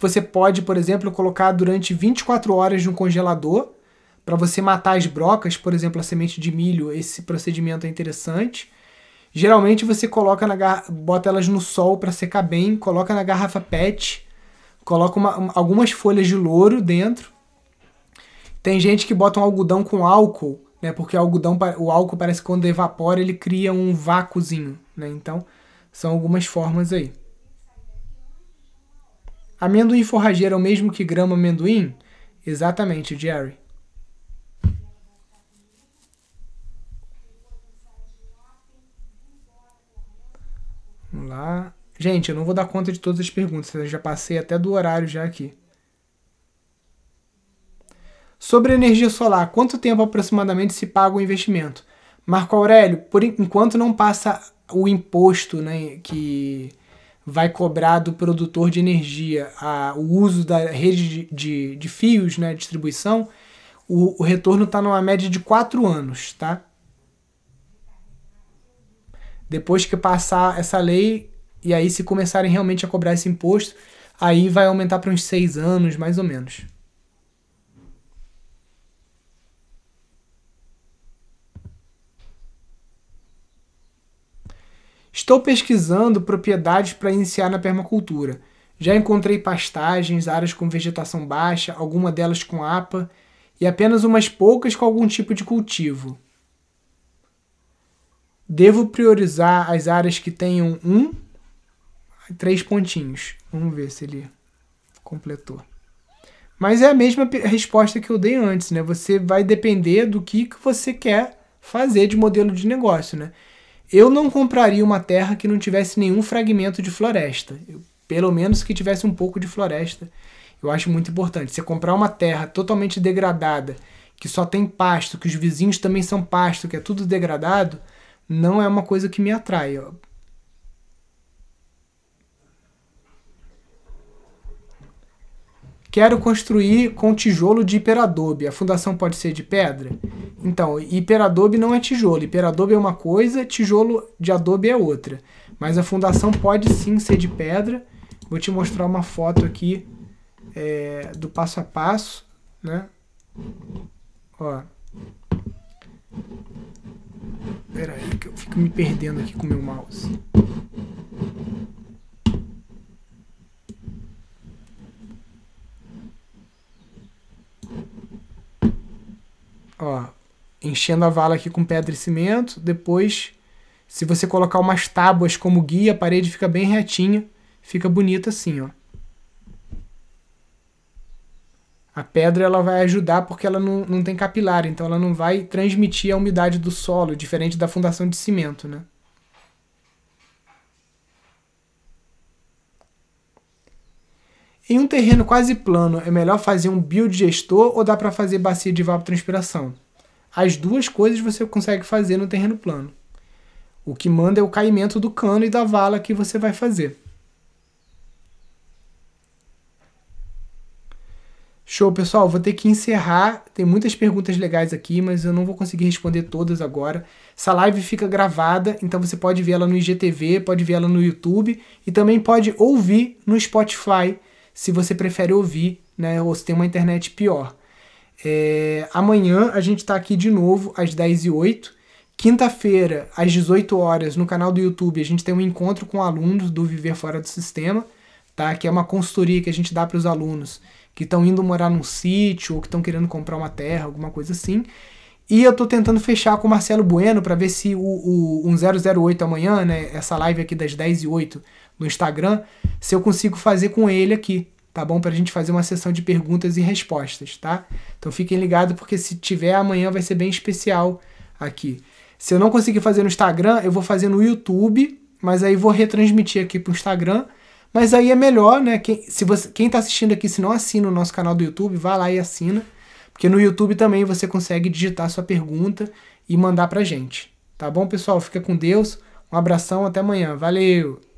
você pode, por exemplo, colocar durante 24 horas no congelador para você matar as brocas, por exemplo, a semente de milho, esse procedimento é interessante. Geralmente você coloca na garra... bota elas no sol para secar bem, coloca na garrafa PET, coloca uma, algumas folhas de louro dentro. Tem gente que bota um algodão com álcool, né? Porque o algodão, o álcool parece que quando evapora ele cria um vácuozinho, né? Então são algumas formas aí. Amendoim forrageiro é o mesmo que grama amendoim? Exatamente, Jerry. Vamos lá. Gente, eu não vou dar conta de todas as perguntas, eu já passei até do horário já aqui. Sobre energia solar, quanto tempo aproximadamente se paga o investimento? Marco Aurélio, por enquanto não passa o imposto né, que vai cobrar do produtor de energia a, o uso da rede de, de, de fios, né, distribuição, o, o retorno está numa média de 4 anos, tá? Depois que passar essa lei, e aí se começarem realmente a cobrar esse imposto, aí vai aumentar para uns seis anos, mais ou menos. Estou pesquisando propriedades para iniciar na permacultura. Já encontrei pastagens, áreas com vegetação baixa, alguma delas com APA e apenas umas poucas com algum tipo de cultivo. Devo priorizar as áreas que tenham um, três pontinhos. Vamos ver se ele completou. Mas é a mesma resposta que eu dei antes, né? Você vai depender do que, que você quer fazer de modelo de negócio, né? Eu não compraria uma terra que não tivesse nenhum fragmento de floresta. Eu, pelo menos que tivesse um pouco de floresta. Eu acho muito importante. Você comprar uma terra totalmente degradada, que só tem pasto, que os vizinhos também são pasto, que é tudo degradado, não é uma coisa que me atrai. Quero construir com tijolo de hiperadobe. A fundação pode ser de pedra? Então, hiperadobe não é tijolo. Hiperadobe é uma coisa, tijolo de adobe é outra. Mas a fundação pode sim ser de pedra. Vou te mostrar uma foto aqui é, do passo a passo, né? Ó. Pera aí que eu fico me perdendo aqui com o meu mouse. Ó, enchendo a vala aqui com pedra e cimento. Depois, se você colocar umas tábuas como guia, a parede fica bem retinha. Fica bonita assim, ó. A pedra ela vai ajudar porque ela não, não tem capilar, então ela não vai transmitir a umidade do solo, diferente da fundação de cimento, né? Em um terreno quase plano, é melhor fazer um biodigestor ou dá para fazer bacia de evapotranspiração? As duas coisas você consegue fazer no terreno plano. O que manda é o caimento do cano e da vala que você vai fazer. Show, pessoal. Vou ter que encerrar. Tem muitas perguntas legais aqui, mas eu não vou conseguir responder todas agora. Essa live fica gravada, então você pode ver ela no IGTV, pode ver ela no YouTube e também pode ouvir no Spotify, se você prefere ouvir, né? Ou se tem uma internet pior. É, amanhã a gente está aqui de novo às 10 e 08 Quinta-feira, às 18 horas, no canal do YouTube, a gente tem um encontro com alunos do Viver Fora do Sistema, tá? Que é uma consultoria que a gente dá para os alunos que estão indo morar num sítio ou que estão querendo comprar uma terra, alguma coisa assim. E eu estou tentando fechar com o Marcelo Bueno para ver se o, o 1008 amanhã, né, essa live aqui das 10 e 8 no Instagram, se eu consigo fazer com ele aqui, tá bom? Para a gente fazer uma sessão de perguntas e respostas, tá? Então fiquem ligados porque se tiver amanhã vai ser bem especial aqui. Se eu não conseguir fazer no Instagram, eu vou fazer no YouTube, mas aí vou retransmitir aqui para o Instagram mas aí é melhor, né? Quem, se você, quem tá assistindo aqui, se não assina o nosso canal do YouTube, vá lá e assina. Porque no YouTube também você consegue digitar sua pergunta e mandar pra gente. Tá bom, pessoal? Fica com Deus. Um abração, até amanhã. Valeu!